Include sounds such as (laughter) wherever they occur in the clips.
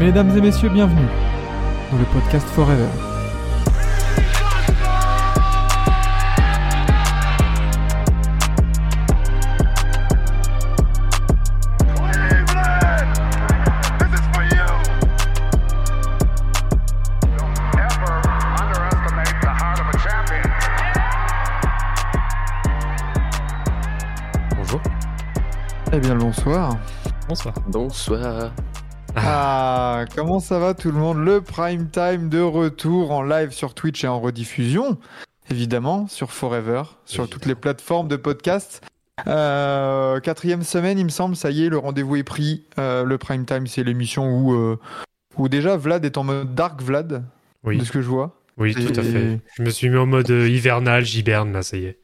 Mesdames et messieurs, bienvenue dans le podcast Forever. Bonjour. Eh bien, le bonsoir. Bonsoir. Bonsoir. Ah, comment ça va tout le monde? Le prime time de retour en live sur Twitch et en rediffusion, évidemment, sur Forever, sur toutes les plateformes de podcast. Euh, quatrième semaine, il me semble, ça y est, le rendez-vous est pris. Euh, le prime time, c'est l'émission où, euh, où déjà Vlad est en mode Dark Vlad, Oui, de ce que je vois. oui, tout à fait. Je me suis mis en mode hivernal, j'hiberne là, ça y est.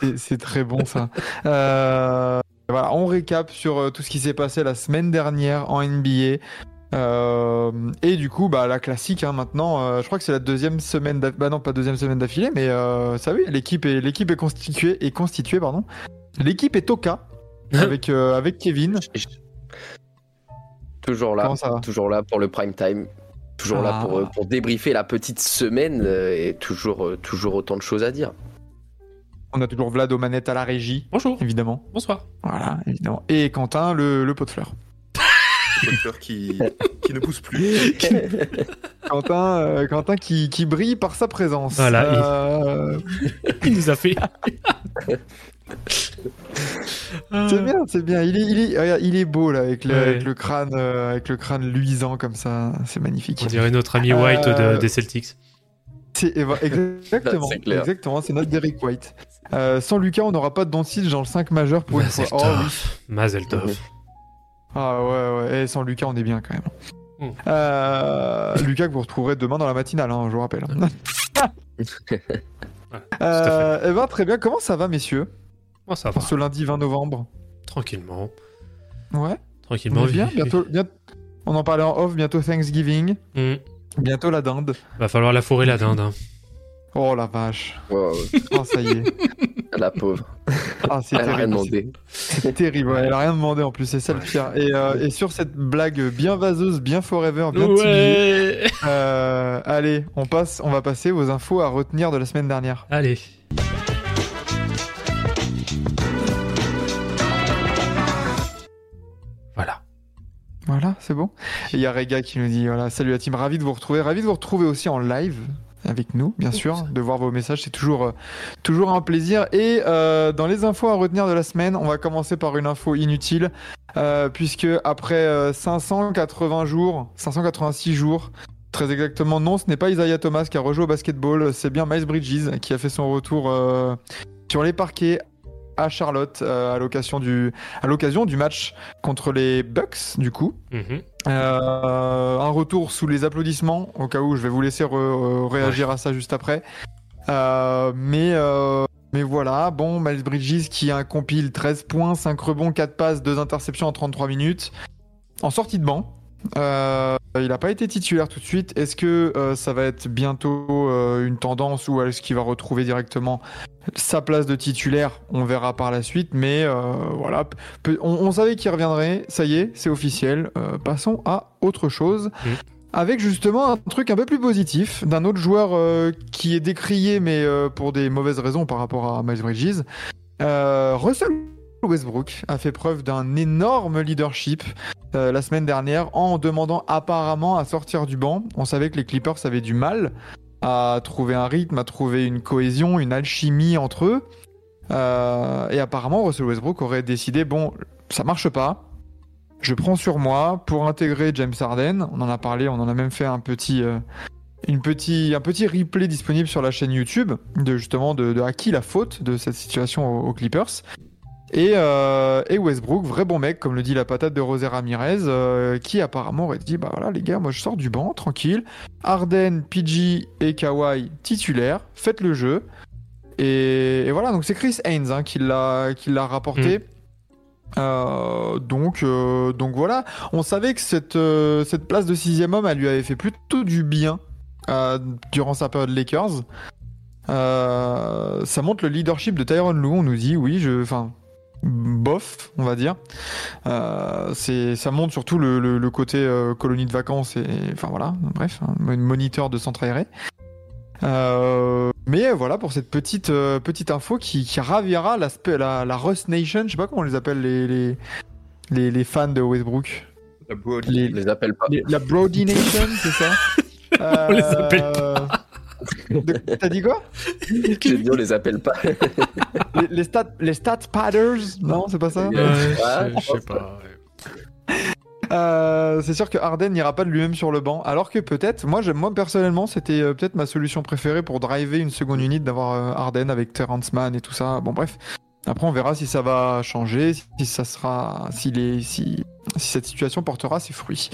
C'est- C'est très bon ça. Euh, voilà, on récap sur euh, tout ce qui s'est passé la semaine dernière en NBA. Euh, et du coup, bah, la classique hein, maintenant, euh, je crois que c'est la deuxième semaine, d'aff- bah non pas deuxième semaine d'affilée, mais euh, ça oui, l'équipe est l'équipe est constituée, est constituée pardon. L'équipe est Toka (laughs) avec avec Kevin. Toujours là, toujours là pour le prime time. Toujours là Ah. pour, pour débriefer la petite semaine et toujours, toujours autant de choses à dire. On a toujours Vlad aux manettes à la régie, Bonjour. évidemment. Bonsoir. Voilà, évidemment. Et Quentin le, le pot de fleurs. qui, qui ne pousse plus. (laughs) Quentin, euh, Quentin qui, qui brille par sa présence. Voilà, il- Euh, (laughs) Il nous a fait. C'est bien, c'est bien. Il est, il est, regarde, il est beau là avec le, Ouais. avec le crâne, euh, avec le crâne luisant comme ça. C'est magnifique. On dirait notre ami White Euh, de- des Celtics. C'est et voilà, exactement, (laughs) exactement. C'est notre Derek White. Euh, sans Lucas, on n'aura pas de Doncic dans le 5 majeur pour une fois. Mazel Oh, oui. Mazel tov. Ah ouais, ouais. Et sans Lucas, on est bien quand même. Mm. Euh, (laughs) Lucas que vous retrouverez demain dans la matinale, hein, je vous rappelle. (laughs) Euh, eh ben, très bien. Comment ça va, messieurs, Oh, ça va? ce lundi 20 novembre Tranquillement. Ouais. Tranquillement. On bien. Bientôt, bien- On en parlait en off. Bientôt Thanksgiving. Hmm. Bientôt la dinde. Va falloir la fourrer la dinde. hein. Oh la vache. Oh, ça y est. la pauvre. Ah, c'est Elle a rien terrible. demandé. C'est terrible. ouais, Elle a rien demandé en plus, c'est ça le pire. Et, euh, et sur cette blague bien vaseuse, bien forever, bien Ouais. euh, allez, on passe, on va passer aux infos à retenir de la semaine dernière. Allez. Voilà. Voilà, c'est bon. Et il y a Rega qui nous dit voilà, salut la team, ravi de vous retrouver, ravi de vous retrouver aussi en live avec nous, bien sûr, de voir vos messages, c'est toujours, euh, toujours un plaisir. Et euh, dans les infos à retenir de la semaine, on va commencer par une info inutile, euh, puisque après euh, 580 jours, 586 jours, très exactement, non, ce n'est pas Isaiah Thomas qui a rejoué au basketball, c'est bien Miles Bridges qui a fait son retour euh, sur les parquets à Charlotte euh, à l'occasion du, à l'occasion du match contre les Bucks, du coup. Mhm. Euh, un retour sous les applaudissements, au cas où je vais vous laisser euh, réagir à ça juste après. Euh, mais, mais voilà, bon, Miles Bridges qui a un compile 13 points, 5 rebonds, 4 passes, 2 interceptions en 33 minutes. En sortie de banc. Euh, il n'a pas été titulaire tout de suite. Est-ce que euh, ça va être bientôt euh, une tendance ou est-ce qu'il va retrouver directement sa place de titulaire? On verra par la suite. Mais voilà, on, on savait qu'il reviendrait. Ça y est, c'est officiel. Passons à autre chose. Mhm. Avec justement un truc un peu plus positif d'un autre joueur qui est décrié, mais pour des mauvaises raisons par rapport à Miles Bridges. Russell Westbrook a fait preuve d'un énorme leadership euh, la semaine dernière en demandant apparemment à sortir du banc. On savait que les Clippers avaient du mal à trouver un rythme, à trouver une cohésion, une alchimie entre eux. Euh, et apparemment, Russell Westbrook aurait décidé bon, ça marche pas. Je prends sur moi pour intégrer James Harden. On en a parlé, on en a même fait un petit, euh, une petit, un petit replay disponible sur la chaîne YouTube de justement de, à qui la faute de cette situation aux Clippers. Et, euh, et Westbrook, vrai bon mec, comme le dit la patate de Rosé Ramirez, euh, qui apparemment aurait dit bah voilà les gars, moi je sors du banc, tranquille. Harden, PG et Kawhi titulaires, faites le jeu. Et, et voilà, donc c'est Chris Haynes hein, qui l'a rapporté. Euh, donc, euh, donc voilà, on savait que cette, euh, cette place de sixième homme, elle lui avait fait plutôt du bien durant sa période Lakers. Ça montre le leadership de Tyron Lue. On nous dit, oui, je, enfin, bof, on va dire. Euh, c'est, ça montre surtout le, le, le côté euh, colonie de vacances et enfin voilà, bref, un moniteur de centre aéré. Euh, mais voilà pour cette petite euh, petite info qui, qui ravira la, la, la Rust Nation, je sais pas comment on les appelle les les, les, les fans de Westbrook. La Brody. Les- appelle pas. les- la Brody Nation, c'est ça (laughs) On les appelle pas. T'as dit quoi? J'ai dit, on les appelle pas. (laughs) les, les stat les stat padders Non, c'est pas ça? Ouais, Ah, je, sais pas. ouais. Euh, c'est sûr que Harden n'ira pas de lui-même sur le banc, alors que peut-être, moi, moi personnellement, c'était euh, peut-être ma solution préférée pour driver une seconde unit d'avoir euh, Harden avec Terrence Mann et tout ça. Bon, bref. Après, on verra si ça va changer, si ça sera, si les, si, si cette situation portera ses fruits.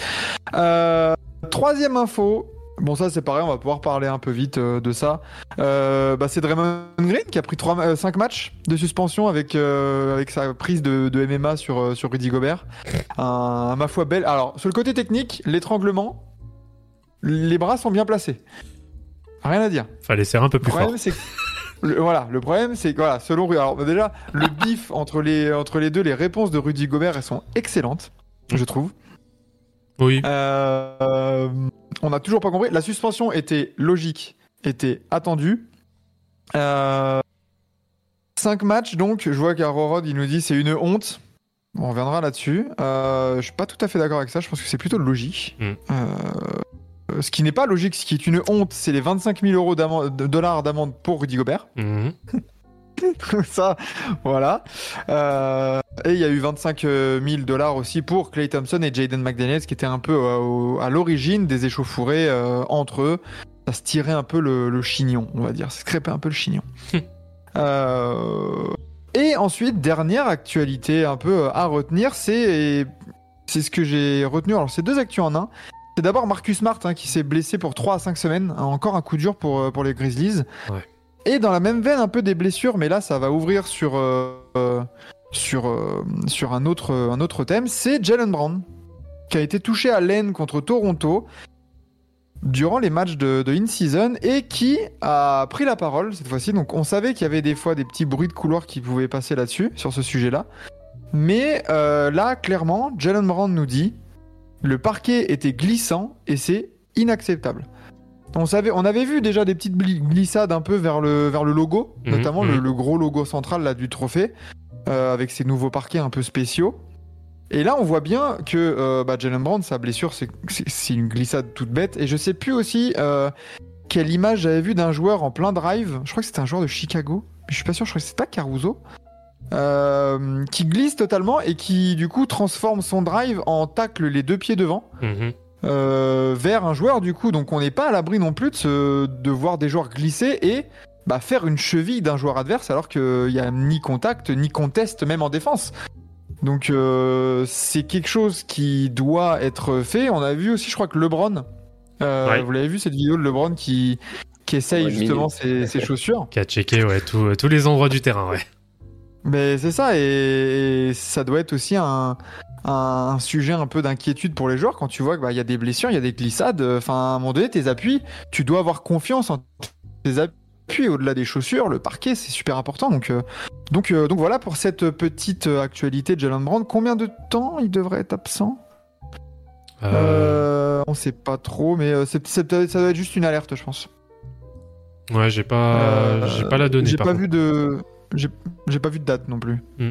Euh, troisième info. Bon, ça c'est pareil, on va pouvoir parler un peu vite euh, de ça. Euh, bah, c'est Draymond Green qui a pris 3, 5 matchs de suspension avec, euh, avec sa prise de, de MMA sur, euh, sur Rudy Gobert. Un, ma foi belle. Alors, sur le côté technique, l'étranglement, les bras sont bien placés. Rien à dire. Fallait serrer un peu plus fort. problème, c'est que- le- voilà, le problème, c'est que voilà, selon alors bah, déjà le bif entre les entre les deux, les réponses de Rudy Gobert, elles sont excellentes, je trouve. Oui. Euh, on n'a toujours pas compris. La suspension était logique, était attendue. Euh, cinq matchs, donc je vois qu'Arorod il nous dit c'est une honte. On reviendra là-dessus. Euh, je suis pas tout à fait d'accord avec ça. Je pense que c'est plutôt logique. Mm. Euh, ce qui n'est pas logique, ce qui est une honte, c'est les 25 000 euros d'amende- de dollars d'amende pour Rudy Gobert. (laughs) Ça, voilà. Euh, et il y a eu 25 000 dollars aussi pour Clay Thompson et Jaden McDaniels, qui étaient un peu euh, à l'origine des échauffourées euh, entre eux. Ça se tirait un peu le, le chignon, on va dire. Ça se crêpait un peu le chignon. (laughs) Euh, et ensuite, dernière actualité un peu euh, à retenir, c'est c'est ce que j'ai retenu. Alors, c'est deux actus en un. C'est d'abord Marcus Smart hein, qui s'est blessé pour 3 à 5 semaines. Encore un coup dur pour, euh, pour les Grizzlies. Ouais. Et dans la même veine, un peu des blessures, mais là, ça va ouvrir sur, euh, euh, sur, euh, sur un, autre, un autre thème. C'est Jalen Brown, qui a été touché à l'aine contre Toronto durant les matchs de, in-season et qui a pris la parole cette fois-ci. Donc, on savait qu'il y avait des fois des petits bruits de couloir qui pouvaient passer là-dessus, sur ce sujet-là. Mais là, clairement, Jalen Brown nous dit le parquet était glissant et c'est inacceptable. On, savait, on avait vu déjà des petites glissades un peu vers le, vers le logo, Mhm, notamment le, mhm. le gros logo central là, du trophée, euh, avec ses nouveaux parquets un peu spéciaux. Et là, on voit bien que euh, bah, Jalen Brown, sa blessure, c'est- une glissade toute bête. Et je sais plus aussi euh, quelle image j'avais vu d'un joueur en plein drive. Je crois que c'était un joueur de Chicago. Mais je suis pas sûr, je crois que c'était pas Caruso. Euh, qui glisse totalement et qui du coup transforme son drive en tacle les deux pieds devant Mhm. Euh, vers un joueur du coup. Donc on n'est pas à l'abri non plus de, se- de voir des joueurs glisser et bah, faire une cheville d'un joueur adverse alors qu'il n'y a ni contact ni conteste même en défense. Donc euh, c'est quelque chose qui doit être fait. On a vu aussi, je crois que LeBron, euh, Ouais. vous l'avez vu cette vidéo de LeBron qui, qui essaye Ouais, justement ses, ses chaussures. Qui a checké ouais, tout- tous les endroits du terrain, ouais. Mais c'est ça, et, et ça doit être aussi un, un sujet un peu d'inquiétude pour les joueurs quand tu vois qu'il y a des blessures, il y a des glissades. Enfin, à un moment donné, tes appuis, tu dois avoir confiance en tes appuis au-delà des chaussures. Le parquet, c'est super important. Donc, euh, donc, euh, donc voilà pour cette petite euh, actualité de Jalen Brown. Combien de temps il devrait être absent? Euh, Euh, On sait pas trop, mais euh, c'est- c'est peut-être- ça doit être juste une alerte, je pense. Ouais, j'ai pas, Euh, j'ai pas la donnée. J'ai par pas contre. vu de, j'ai j'ai pas vu de date non plus. Hmm.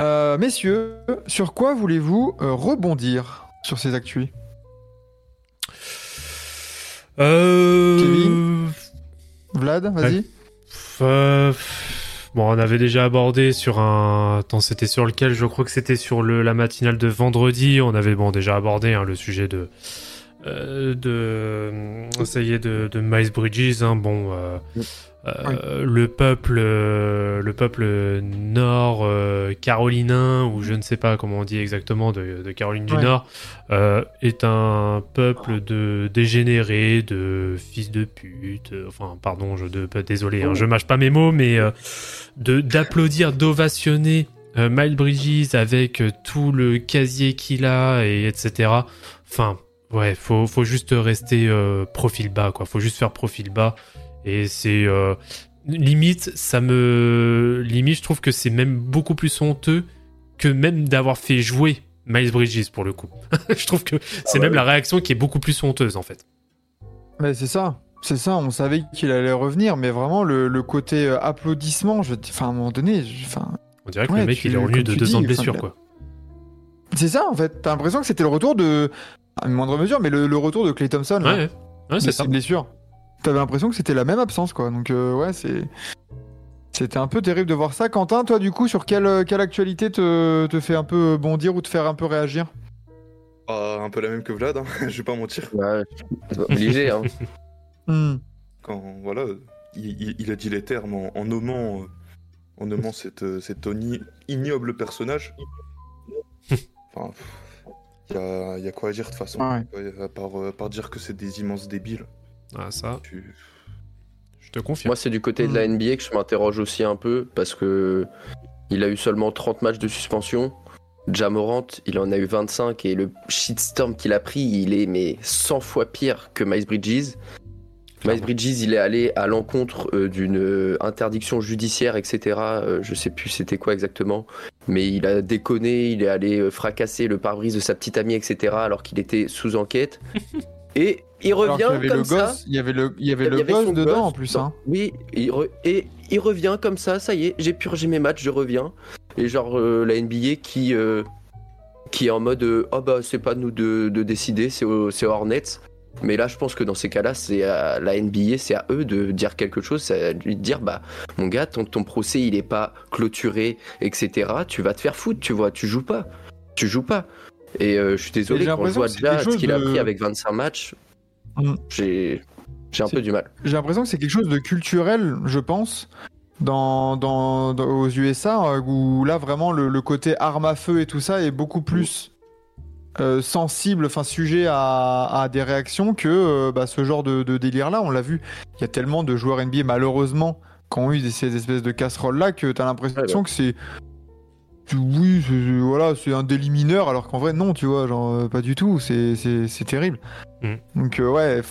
Euh, messieurs, sur quoi voulez-vous euh, rebondir sur ces actus? Euh... Kevin Vlad, vas-y. Euh, Bon, on avait déjà abordé sur un. Attends, c'était sur lequel? Je crois que c'était sur le... la matinale de vendredi. On avait bon déjà abordé hein, le sujet de. euh, de. Ça y est, de, de Miles Bridges. hein. Bon, euh, euh, le peuple, euh, le peuple nord euh, carolinin ou je ne sais pas comment on dit exactement de, de Caroline du. Nord est un peuple de dégénérés, de fils de pute. Enfin, pardon, je de, désolé, hein, je mâche pas mes mots, mais de d'applaudir, d'ovationner Miles Bridges avec tout le casier qu'il a et etc. Enfin, ouais, faut faut juste rester euh, profil bas, quoi. Faut juste faire profil bas. Et c'est euh, limite, ça me. Limite, je trouve que c'est même beaucoup plus honteux que même d'avoir fait jouer Miles Bridges pour le coup. (laughs) je trouve que c'est ouais, même ouais. la réaction qui est beaucoup plus honteuse en fait. Mais c'est ça. C'est ça, on savait qu'il allait revenir, mais vraiment le, le côté euh, applaudissement, je, enfin, à un moment donné, je- On dirait que Ouais, le mec tu- il est revenu de deux dis, ans de blessure quoi. c'est ça en fait. T'as l'impression que c'était le retour de, à une moindre mesure, mais le, le retour de Clay Thompson. Ouais, ouais, ouais de c'est ça. blessures. T'avais l'impression que c'était la même absence, quoi. Donc, euh, ouais, c'est. C'était un peu terrible de voir ça. Quentin, toi, du coup, sur quelle, euh, quelle actualité te, te fait un peu bondir ou te faire un peu réagir? Ah, un peu la même que Vlad, hein, (laughs) je vais pas mentir. Ouais, obligé. Hein. (laughs) Hmm. Quand, voilà, il, il- il a dit les termes en, en nommant, euh, en nommant cette, euh, cet ignoble personnage. (laughs) Enfin, il y a, y a quoi à dire de toute façon, Ouais. Ouais, à part, euh, à part dire que c'est des immenses débiles. Ah, ça, Tu- je te confirme. Moi, c'est du côté de la NBA que je m'interroge aussi un peu parce que il a eu seulement 30 matchs de suspension. Jamorant, il en a eu 25 et le shitstorm qu'il a pris, il est mais 100 fois pire que Miles Bridges. Miles Bridges, il est allé à l'encontre euh, d'une euh, interdiction judiciaire, etc. Euh, je sais plus c'était quoi exactement, mais il a déconné, il est allé euh, fracasser le pare-brise de sa petite amie, etc. alors qu'il était sous enquête. (laughs) Et il revient y comme le ça. il y avait le, il y avait Il y le avait gosse dedans gosse en plus. Hein. Oui, il re- et il revient comme ça, ça y est, j'ai purgé mes matchs, je reviens. Et genre euh, la NBA qui, euh, qui est en mode euh, oh bah c'est pas nous de, de décider, c'est c'est Hornets. Mais là, je pense que dans ces cas-là, c'est à la NBA, c'est à eux de dire quelque chose, c'est à lui de dire bah mon gars, que ton procès il est pas clôturé, etc. Tu vas te faire foutre, tu vois, tu joues pas, tu joues pas. Et euh, je suis désolé quand je vois déjà ce qu'il a pris avec 25 matchs, Mm. j'ai j'ai un peu du mal. J'ai l'impression que c'est quelque chose de culturel, je pense, dans, dans, dans- aux USA, euh, où là vraiment le, le côté arme à feu et tout ça est beaucoup plus euh, sensible, enfin sujet à, à des réactions que euh, bah, ce genre de, de délire-là. On l'a vu, il y a tellement de joueurs NBA malheureusement qui ont eu ces espèces de casseroles-là que t'as l'impression Ouais, ouais. que c'est oui, c'est- voilà, c'est un délit mineur, alors qu'en vrai, non, tu vois, genre, euh, pas du tout, c'est terrible. Mm. Donc, euh, ouais,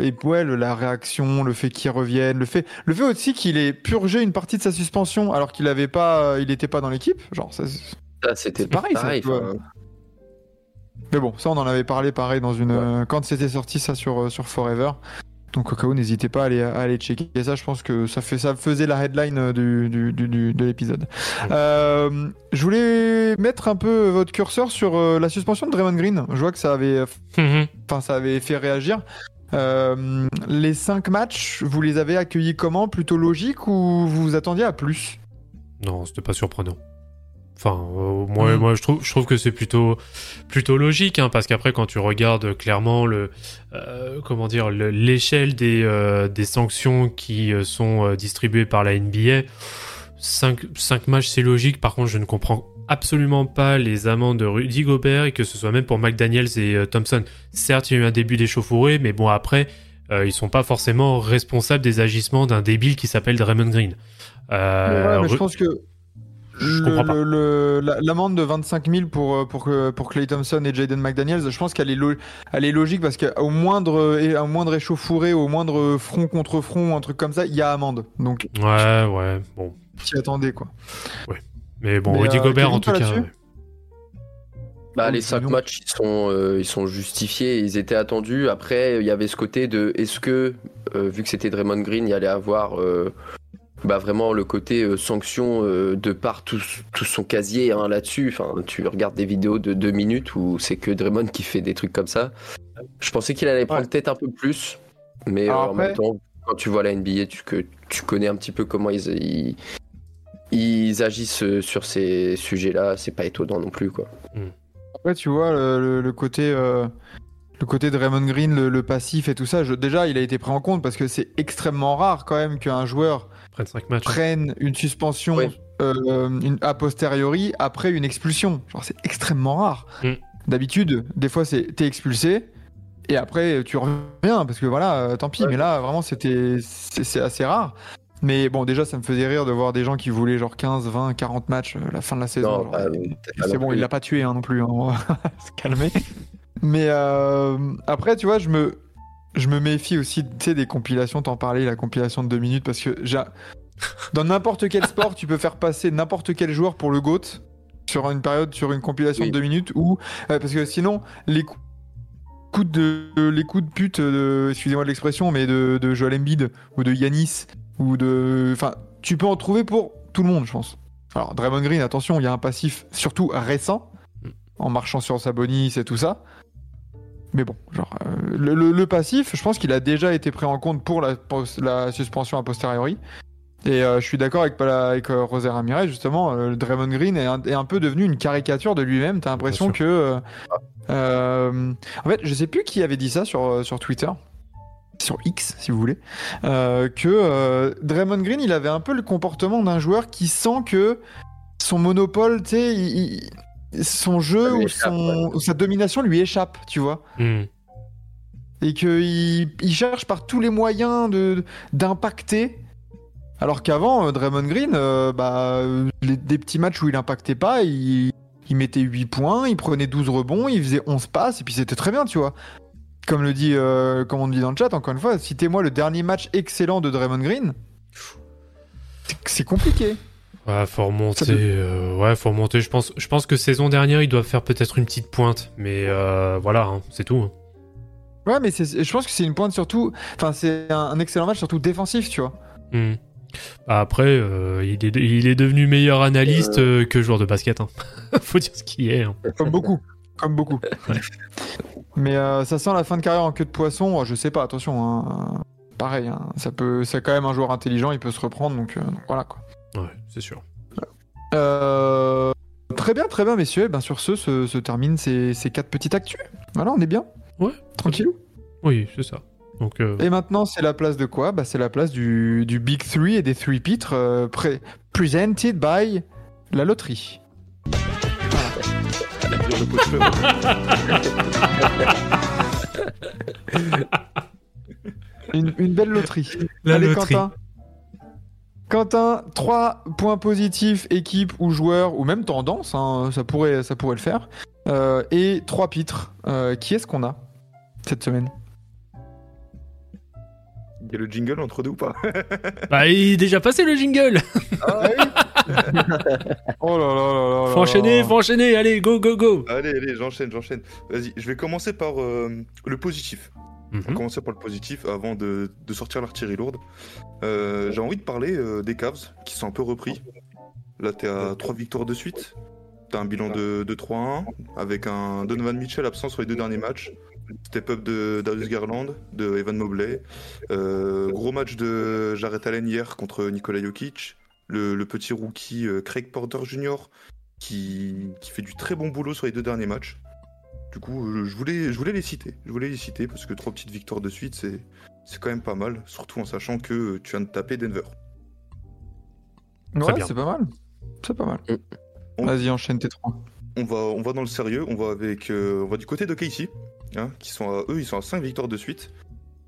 et ouais, le- la réaction, le fait qu'il revienne, le fait, le fait aussi qu'il ait purgé une partie de sa suspension alors qu'il avait pas, euh, il était pas dans l'équipe, genre, ça, c'est- Ça, c'était pareil, ça, mais bon, ça, on en avait parlé pareil dans une, Ouais. quand c'était sorti ça sur, sur Forever. Donc au cas où, n'hésitez pas à aller, à aller checker ça. Je pense que ça, fait, ça faisait la headline du, du- du- du- de l'épisode. Euh, je voulais mettre un peu votre curseur sur euh, la suspension de Draymond Green. Je vois que ça avait, Mhm. ça avait fait réagir. Euh, les cinq matchs, vous les avez accueillis comment? Plutôt logique ou vous vous attendiez à plus? Non, c'était pas surprenant. Enfin, euh, moi, Mm. moi je, trouve, je trouve que c'est plutôt, plutôt logique, hein, parce qu'après, quand tu regardes clairement le, euh, comment dire, le- l'échelle des, euh, des sanctions qui euh, sont distribuées par la NBA, 5, matchs c'est logique. Par contre, je ne comprends absolument pas les amendes de Rudy Gobert et que ce soit même pour McDaniels et euh, Thompson. Certes, il y a eu un début d'échauffourée, mais bon, après, euh, ils sont pas forcément responsables des agissements d'un débile qui s'appelle Draymond Green. Euh, Ouais, mais je pense que Je comprends pas. l'amende de 25 000 pour, euh, pour, que- pour Clay Thompson et Jaden McDaniels, je pense qu'elle est, lo- elle est logique parce qu'au moindre, et- au moindre échauffourée, au moindre front contre front, un truc comme ça, il y a amende. Donc, Ouais, ouais, bon. t'y attendais quoi. Mais bon, Mais, Rudy euh, Gobert, en tout cas. ouais. Bah, les cinq matchs, ils sont, euh, ils sont justifiés, ils étaient attendus. Après, il y avait ce côté de est-ce que, euh, vu que c'était Draymond Green, il y allait avoir euh, bah, vraiment le côté euh, sanction euh, de par tout, tout son casier hein, là-dessus. Enfin, tu regardes des vidéos de deux minutes où c'est que Draymond qui fait des trucs comme ça. Je pensais qu'il allait prendre Ouais. peut-être un peu plus, mais euh, en après- même temps, quand tu vois la NBA, tu, que, tu connais un petit peu comment ils, ils, ils agissent euh, sur ces sujets-là. C'est pas étonnant non plus, quoi. Après, tu vois, le, le- le côté. Le côté de Raymond Green, le, le passif et tout ça, je- déjà il a été pris en compte parce que c'est extrêmement rare quand même qu'un joueur Prennent 5 matchs. prenne une suspension Ouais. euh, une, a posteriori après une expulsion. Genre c'est extrêmement rare. Mm. D'habitude, des fois c'est t'es expulsé et après tu reviens parce que voilà, euh, tant pis. Ouais. Mais là vraiment c'était c'est c'est assez rare. Mais bon déjà ça me faisait rire de voir des gens qui voulaient genre 15, 20, 40 matchs euh, la fin de la saison. Bah, c'est bon, plus. il l'a pas tué hein, non plus. hein, on va (laughs) se calmer. Mais euh, après, tu vois, je me, je me méfie aussi, des compilations, t'en parlais, la compilation de deux minutes, parce que dans n'importe quel sport, tu peux faire passer n'importe quel joueur pour le GOAT sur une période, sur une compilation Oui. de deux minutes, ou euh, parce que sinon, les coups coups de, les coups de pute, excusez-moi de l'expression, mais de, de Joel Embiid, ou de Yanis, ou de... Enfin, tu peux en trouver pour tout le monde, je pense. Alors, Draymond Green, attention, il y a un passif surtout récent, Mm. en marchant sur Sabonis et tout ça. Mais bon, genre, euh, le, le- le passif, je pense qu'il a déjà été pris en compte pour la, pour la suspension a posteriori. Et euh, je suis d'accord avec, avec euh, Ramirez, justement, Draymond Green est un, est un peu devenu une caricature de lui-même. T'as l'impression que. en fait, je sais plus qui avait dit ça sur, sur Twitter. Sur X, si vous voulez. que Draymond Green, il avait un peu le comportement d'un joueur qui sent que son monopole, tu sais, il- il- son jeu ou, échappe, son, ou sa domination lui échappe, tu vois Hmm. et qu'il il cherche par tous les moyens de d'impacter. Alors qu'avant, euh, Draymond Green, euh, bah, euh, les- des petits matchs où il impactait pas, il, il mettait 8 points, il prenait 12 rebonds, il faisait 11 passes, et puis c'était très bien, tu vois. Comme le dit, euh, comme on dit dans le chat, encore une fois, citez-moi le dernier match excellent de Draymond Green. C'est- C'est compliqué. Ouais, faut remonter. Peut- euh, ouais, faut remonter. Je pense, je pense que saison dernière, ils doivent faire peut-être une petite pointe, mais euh, voilà, hein, c'est tout. hein. Ouais, mais je pense que c'est une pointe surtout. Enfin, c'est un, excellent match, surtout défensif, tu vois. Hmm. Après, euh, il, est, il est devenu meilleur analyste euh, que joueur de basket. Hein. (laughs) faut dire ce qui est. hein. Comme beaucoup. Comme beaucoup. (laughs) Mais euh, ça sent la fin de carrière en queue de poisson. Oh, Je sais pas, attention. hein. Pareil, hein. ça peut, c'est quand même un joueur intelligent, il peut se reprendre, donc, donc voilà quoi. Ouais, c'est sûr. Euh, Très bien, très bien, messieurs. Eh Ben, sur ce, se, se terminent ces, ces quatre petites actus. Voilà, on est bien. Ouais. Tranquillou. Oui, c'est ça. Donc, euh, Et maintenant, c'est la place de quoi? Bah, C'est la place du, du Big Three et des Three Pitres euh, pré- presented by la loterie. (laughs) Une belle loterie. la Allez, loterie. Quentin. Quentin, 3 points positifs, équipe ou joueur, ou même tendance, hein, ça, pourrait, ça pourrait le faire. Euh, et 3 pitres. Euh, qui est-ce qu'on a cette semaine? Il y a le jingle entre deux ou pas? (laughs) Bah, il est déjà passé le jingle. (laughs) Oh là là là là Faut là enchaîner, faut enchaîner. Allez, go, go, go. Allez, allez, j'enchaîne, j'enchaîne. Vas-y, je vais commencer par euh, le positif. On va Mhm. commencer par le positif avant de, de sortir l'artillerie lourde. Euh, J'ai envie de parler euh, des Cavs qui sont un peu repris. Là, t'es à 3 victoires de suite. T'as un bilan de, de 3-1 avec un Donovan Mitchell absent sur les deux derniers matchs. Step up de Darius Garland, de Evan Mobley. Euh, gros match de Jarrett Allen hier contre Nikola Jokic. Le, le petit rookie Craig Porter Jr. Qui, qui fait du très bon boulot sur les deux derniers matchs. Du coup, euh, je voulais, je voulais les citer. Je voulais les citer parce que trois petites victoires de suite, c'est, c'est quand même pas mal. Surtout en sachant que euh, tu viens de taper Denver. Ouais, c'est pas mal. C'est pas mal. Vas-y, enchaîne tes 3. On va, on va dans le sérieux. On va avec, euh, on va du côté de Casey, hein, qui sont à, eux, ils sont à 5 victoires de suite.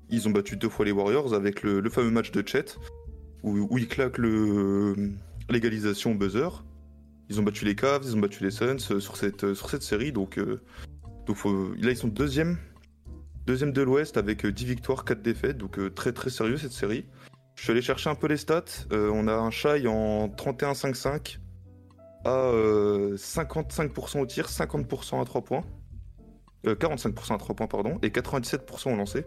Ils ont battu deux fois les Warriors avec le, le fameux match de Chet où, où ils claquent le l'égalisation au buzzer. Ils ont battu les Cavs, ils ont battu les Suns euh, sur cette, euh, sur cette série. Donc, euh, donc faut- là, ils sont deuxième, deuxième de l'Ouest avec euh, 10 victoires, 4 défaites. Donc euh, très très sérieux cette série. Je suis allé chercher un peu les stats. Euh, on a un Shai en 31-5-5 à euh, 55% au tir, 50% à 3 points. Euh, 45% à 3 points, pardon. Et 97% au lancer.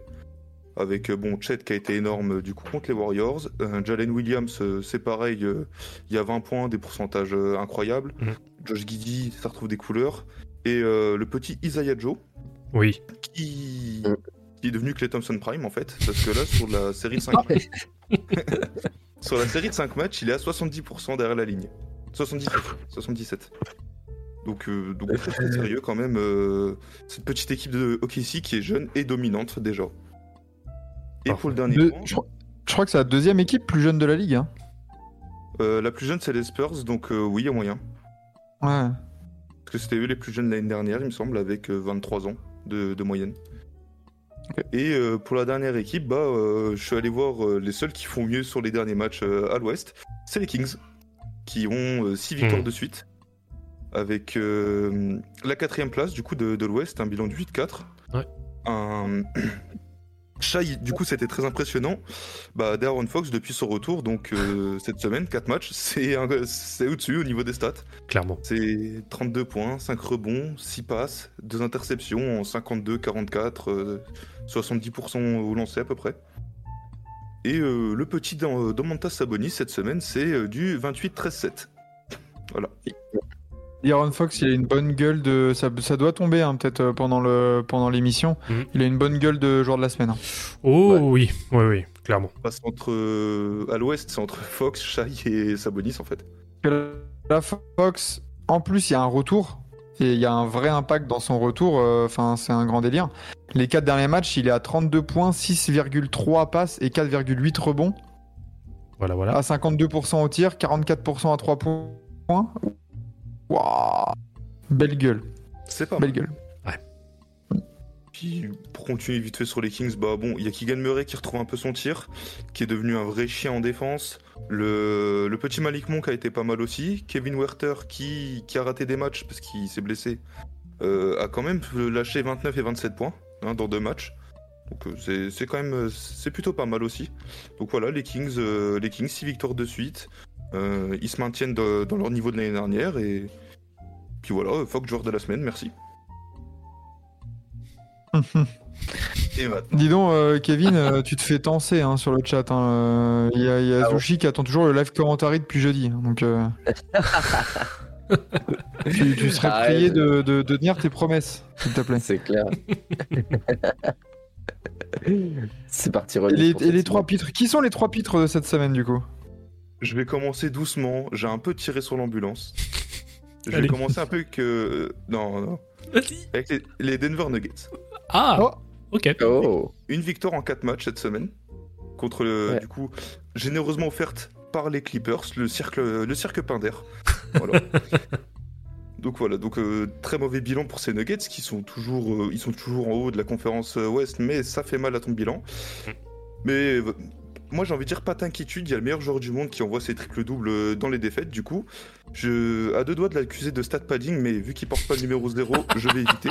Avec euh, bon Chet qui a été énorme euh, du coup contre les Warriors. Euh, Jalen Williams, euh, c'est pareil, euh, il y a 20 points, des pourcentages euh, incroyables. Mhm. Josh Giddy, ça retrouve des couleurs. Et euh, le petit Isaiah Joe, Oui. qui... Qui est devenu Clay Thompson Prime en fait. Parce que là, sur la série de 5 (laughs) matchs, (laughs) sur la série de 5 matchs, il est à 70% derrière la ligne. 77. 77. Donc, euh, donc très, très sérieux quand même. euh, cette petite équipe de OKC qui est jeune et dominante déjà. Et Parfait. pour le dernier point, je, crois- je crois que c'est la deuxième équipe plus jeune de la ligue. Hein. euh, la plus jeune c'est les Spurs, donc euh, oui, il y a moyen. Ouais. Que c'était eux les plus jeunes l'année dernière, il me semble, avec euh, 23 ans de, de moyenne. Et euh, pour la dernière équipe, bah, euh, je suis allé voir euh, les seuls qui font mieux sur les derniers matchs euh, à l'ouest. C'est les Kings, qui ont 6 victoires Hmm. de suite. Avec euh, la quatrième place du coup de, de l'ouest, un bilan de 8-4. Ouais. Un... (clears throat) Shai, du coup, c'était très impressionnant. Bah, Darren Fox, depuis son retour, donc euh, (laughs) cette semaine, 4 matchs, c'est au-dessus au niveau des stats. Clairement. C'est 32 points, 5 rebonds, 6 passes, 2 interceptions en 52, 44, euh, 70% au lancer à peu près. Et euh, le petit Dan- Domantas Sabonis cette semaine, c'est euh, du 28-13-7. Voilà. Aaron Fox, il a une bonne gueule de. Ça, ça doit tomber hein, peut-être euh, pendant le pendant l'émission. Mhm. Il a une bonne gueule de joueur de la semaine. hein. Oh Ouais. oui, oui, oui, clairement. Passe entre, euh, à l'ouest, c'est entre Fox, Shai et Sabonis en fait. La Fox, en plus, il y a un retour. Et il y a un vrai impact dans son retour. euh, Enfin, c'est un grand délire. Les 4 derniers matchs, il est à 32 points, 6,3 passes et 4,8 rebonds. Voilà, voilà. À 52% au tir, 44% à 3 points. Waouh Belle gueule, C'est pas mal. belle gueule. Puis pour continuer vite fait sur les Kings, bah bon, il y a Keegan Murray qui retrouve un peu son tir, qui est devenu un vrai chien en défense. Le, le petit Malik Monk a été pas mal aussi. Kevin Werther qui, qui a raté des matchs parce qu'il s'est blessé, euh, a quand même lâché 29 et 27 points hein, dans deux matchs. Donc euh, c'est- c'est quand même euh, c'est plutôt pas mal aussi. Donc voilà, les Kings, euh, les Kings, 6 victoires de suite. Euh, ils se maintiennent de- dans leur niveau de l'année dernière et puis voilà, Fox joueur de la semaine, merci. (laughs) Et maintenant, Dis donc, euh, Kevin, euh, tu te fais tenser hein, sur le chat. hein. Il y a, il y a Ah bon Zushi qui attend toujours le live commentary depuis jeudi. hein, Donc, euh, (laughs) tu, tu serais Arrête. prié de, de- de tenir tes promesses, s'il te plaît. C'est clair. (laughs) c'est parti Et les, et les trois pitres, qui sont les trois pitres de cette semaine du coup? Je vais commencer doucement. J'ai un peu tiré sur l'ambulance. Je vais Allez. commencer un peu avec. euh, non, non. Avec les, les Denver Nuggets. Ah, Oh. ok. Oh, Une victoire en 4 matchs cette semaine. Contre, le, Ouais. du coup, généreusement offerte par les Clippers, le cirque, le cirque Pinder. Voilà. (laughs) donc voilà, donc euh, très mauvais bilan pour ces Nuggets qui sont toujours, euh, ils sont toujours en haut de la conférence euh, Ouest, mais ça fait mal à ton bilan. Mais euh, moi j'ai envie de dire pas d'inquiétude, il y a le meilleur joueur du monde qui envoie ses triples-doubles euh, dans les défaites. Du coup, je à deux doigts de l'accuser de stat padding, mais vu qu'il porte pas le numéro 0, (laughs) je vais éviter.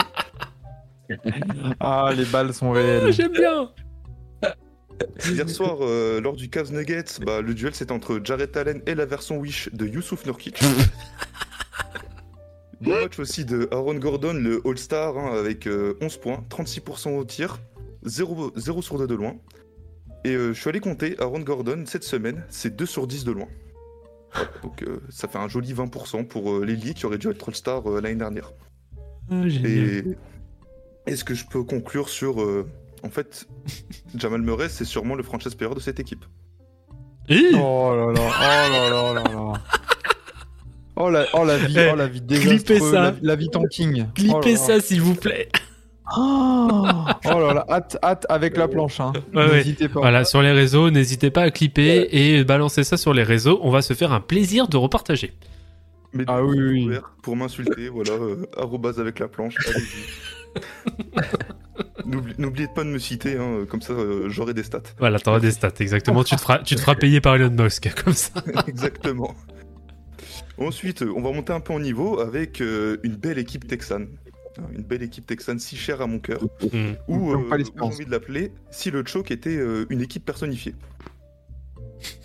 Ah, les balles sont Ah, réelles. J'aime bien. Hier soir, euh, lors du Cavs Nuggets, bah, le duel c'était entre Jarrett Allen et la version Wish de Youssouf Nurkic. (laughs) Bon match aussi de Aaron Gordon, le All-Star, hein, avec euh, 11 points, 36% au tir, 0, 0 sur 2 de loin. Et euh, je suis allé compter, Aaron Gordon, cette semaine, c'est 2 sur 10 de loin. Voilà, donc euh, ça fait un joli 20% pour euh, l'ailier qui aurait dû être All-Star euh, l'année dernière. Génial. Et est-ce que je peux conclure sur... euh, en fait, (laughs) Jamal Murray, c'est sûrement le franchise player de cette équipe. Oh là là, oh là là là là. Oh la, oh la vie, Eh, oh la vie clippez désastreuse, ça. la, la vie tanking. Clippez oh ça, s'il vous plaît. Oh, oh là là, hâte, hâte avec la planche. Hein. Ouais, ouais. N'hésitez pas. Voilà, sur les réseaux, n'hésitez pas à clipper et balancer ça sur les réseaux. On va se faire un plaisir de repartager. Mais Ah oui, oui, Pour m'insulter, voilà, euh, arrobase avec la planche, (laughs) N'oubliez pas de me citer, hein, comme ça euh, j'aurai des stats. Voilà, t'auras des stats, exactement. tu, te feras, tu te feras payer par Elon Musk, (laughs) comme ça. (laughs) Exactement. Ensuite, on va monter un peu en niveau avec euh, une belle équipe texane. Hein, Une belle équipe texane si chère à mon cœur. Hmm. Ou, Donc euh, j'ai Spurs. envie de l'appeler, si le choke était euh, une équipe personnifiée.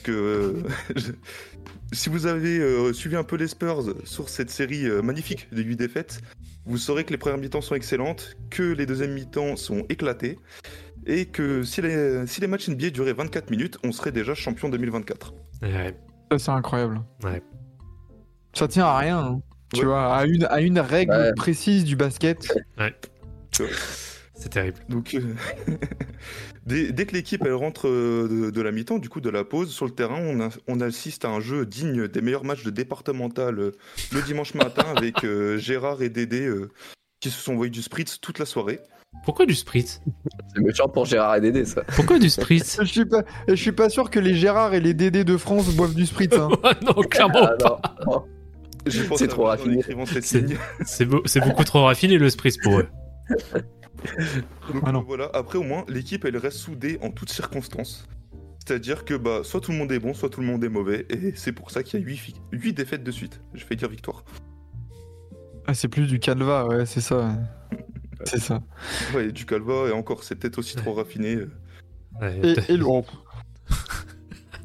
Que euh, (laughs) si vous avez euh, suivi un peu les Spurs sur cette série euh, magnifique de 8 défaites, vous saurez que les premières mi-temps sont excellentes, que les deuxièmes mi-temps sont éclatés, et que si les, si les matchs NBA duraient 24 minutes, on serait déjà champion 2024. Ouais. Ça, c'est incroyable. Ouais. Ça tient à rien. hein. Tu Ouais. vois, à une, à une règle Ouais. précise du basket. (laughs) C'est terrible. Donc, euh, (laughs) dès, dès que l'équipe elle rentre euh, de, de la mi-temps, du coup de la pause sur le terrain, on, a- on assiste à un jeu digne des meilleurs matchs de départemental euh, le dimanche matin (laughs) avec euh, Gérard et Dédé euh, qui se sont envoyés du spritz toute la soirée. Pourquoi du spritz? C'est méchant pour Gérard et Dédé, ça. Pourquoi du spritz? Je suis pas, je suis pas sûr que les Gérard et les Dédé de France boivent du spritz. hein. Non, clairement Ah, pas. non, non. C'est trop raffiné. C'est- beaucoup trop raffiné le spritz pour eux. Donc Ah non. voilà, après au moins l'équipe elle reste soudée en toutes circonstances. C'est-à-dire que bah, soit tout le monde est bon, soit tout le monde est mauvais, et c'est pour ça qu'il y a 8, défaites de suite. Je vais dire victoire. Ah, c'est plus du calva, ouais, c'est ça. C'est ça. Ouais, du calva, et encore, c'est peut-être aussi trop raffiné. euh. Ouais, Et, et le-.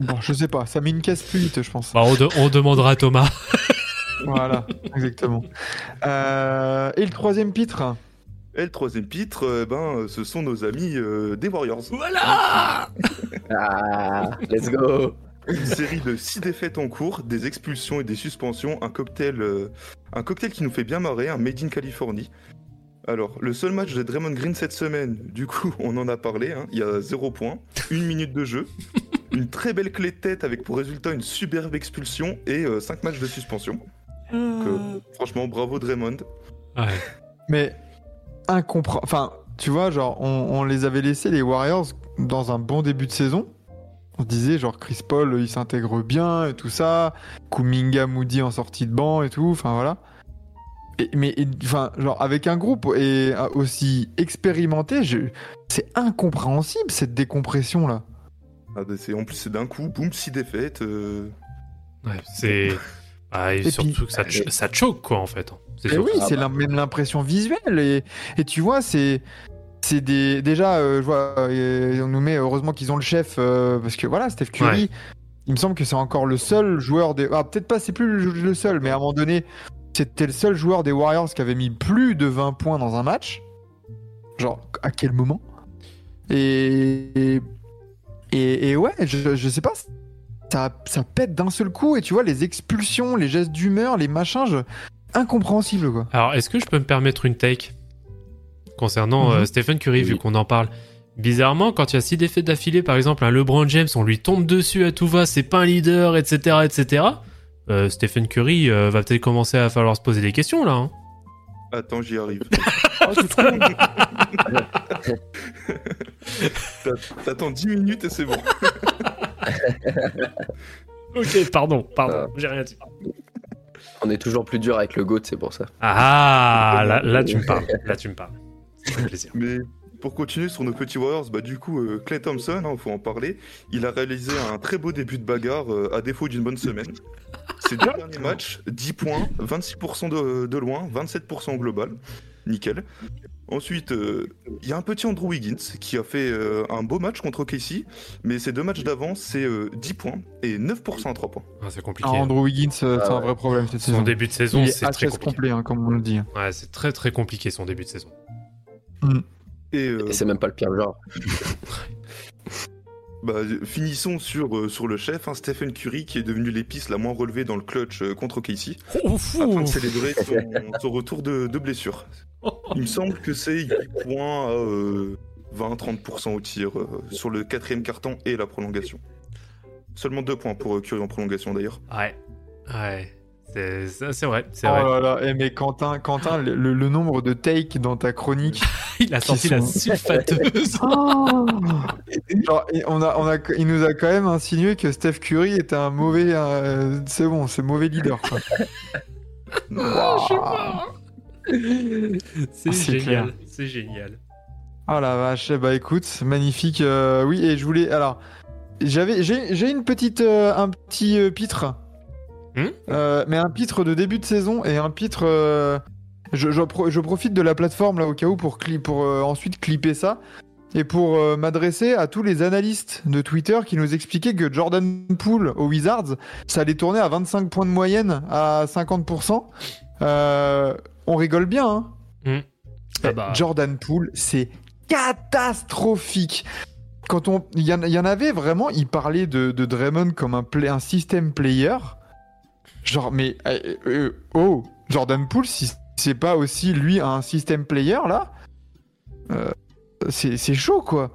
Bon, je sais pas, ça met une caisse plus vite, je pense. Bah, on, de- on demandera à Thomas. Voilà, exactement. Euh, et le troisième pitre Et le troisième titre, euh, ben, euh, ce sont nos amis euh, des Warriors. Voilà (laughs) Ah, let's go. Une série de six défaites en cours, des expulsions et des suspensions, un cocktail, euh, un cocktail qui nous fait bien marrer, un Made in Californie. Alors, le seul match de Draymond Green cette semaine, du coup, (laughs) on en a parlé, hein, il y a zéro point, une minute de jeu, une très belle clé de tête avec pour résultat une superbe expulsion et euh, cinq matchs de suspension. Donc, euh, franchement, bravo Draymond. Ouais. Mais incompréhensible. Enfin, tu vois, genre, on, on les avait laissés, les Warriors, dans un bon début de saison. On se disait, genre, Chris Paul, il s'intègre bien et tout ça. Kuminga, Moody en sortie de banc et tout. Enfin, voilà. Et- mais, enfin, genre, avec un groupe et euh, aussi expérimenté, je- c'est incompréhensible cette décompression-là. Ah, bah, en plus, c'est d'un coup, boum, six défaites. euh, Ouais, c'est. Ah, et Et surtout puis- que ça, ch- ça choque, quoi, en fait. C'est Mais surtout oui, c'est même l'impression visuelle. Et, et tu vois, c'est. C'est des. Déjà, euh, je vois, euh, on nous met, heureusement qu'ils ont le chef, euh, parce que voilà, Steph Curry, Ouais. il me semble que c'est encore le seul joueur des. Ah, peut-être pas, c'est plus le, le seul, mais à un moment donné, c'était le seul joueur des Warriors qui avait mis plus de 20 points dans un match. Genre, à quel moment? Et, et. Et ouais, je, je sais pas. Ça, ça pète d'un seul coup, et tu vois, les expulsions, les gestes d'humeur, les machins, je... incompréhensible quoi. Alors, est-ce que je peux me permettre une take concernant euh, Mhm. Stephen Curry, vu qu'on en parle? Bizarrement, quand il y a six défaites d'affilée, par exemple, un LeBron James, on lui tombe dessus à tout va, c'est pas un leader, etc., etc. euh, Stephen Curry euh, va peut-être commencer à falloir se poser des questions là. hein. Attends, j'y arrive. (laughs) Oh, (laughs) T'attends 10 minutes et c'est bon. (laughs) (laughs) Ok, pardon, pardon, Ah. j'ai rien dit. On est toujours plus dur avec le GOAT, c'est pour ça. Ah, là, là tu me parles, là tu me parles. Fait plaisir. Mais pour continuer sur nos petits Warriors, bah du coup, euh, Clay Thompson, il faut en parler, il a réalisé un très beau début de bagarre euh, à défaut d'une bonne semaine. Ses deux derniers matchs, 10 points, 26% de, de loin, 27% au global. Nickel. Ensuite, euh, il y a un petit Andrew Wiggins qui a fait euh, un beau match contre Casey, mais ses deux matchs d'avant, c'est euh, 10 points et 9% à 3 points. Ah, c'est compliqué. Ah, Andrew Wiggins, euh, Ah c'est un ouais. vrai problème cette Son saison. début de saison, c'est très compliqué. complet, hein, comme on le dit. Ouais, c'est très très compliqué son début de saison. Et, euh, Et c'est même pas le pire genre. (laughs) Bah, finissons sur, euh, sur le chef, hein, Stephen Curry, qui est devenu l'épice la moins relevée dans le clutch euh, contre Casey, afin de célébrer son, son retour de, de blessure. Il me semble que c'est 8 points à euh, 20-30% au tir euh, sur le quatrième carton et la prolongation. Seulement 2 points pour euh, Curry en prolongation d'ailleurs. Ouais, ouais. C'est vrai, c'est Oh vrai. là là, eh, mais Quentin, Quentin le, nombre de takes dans ta chronique. (laughs) Il a sorti qui la sont- sulfateuse. (laughs) (laughs) Genre, on a, on a, il nous a quand même insinué que Steph Curry était un mauvais. euh, c'est bon, c'est mauvais leader. Quoi. Waouh. C'est Ah, c'est génial, c'est génial. Oh la vache, eh bah écoute, magnifique. euh, oui, et je voulais. Alors, j'avais, j'ai, j'ai une petite, euh, un petit euh, pitre. Hmm Euh, mais un pitre de début de saison et un pitre. euh, je, je pro- je profite de la plateforme là au cas où pour, cli- pour euh, ensuite clipper ça et pour m'adresser à tous les analystes de Twitter qui nous expliquaient que Jordan Poole aux Wizards, ça allait tourner à 25 points de moyenne à 50%. Euh, on rigole bien, hein Hmm. Ah bah. Jordan Poole, c'est catastrophique. Quand on, il y, en- il y en avait vraiment, il parlait de, de Draymond comme un, play, un system player. Genre, mais euh, euh, oh, Jordan Poole, si c'est pas aussi lui un system player là, euh, c'est chaud quoi.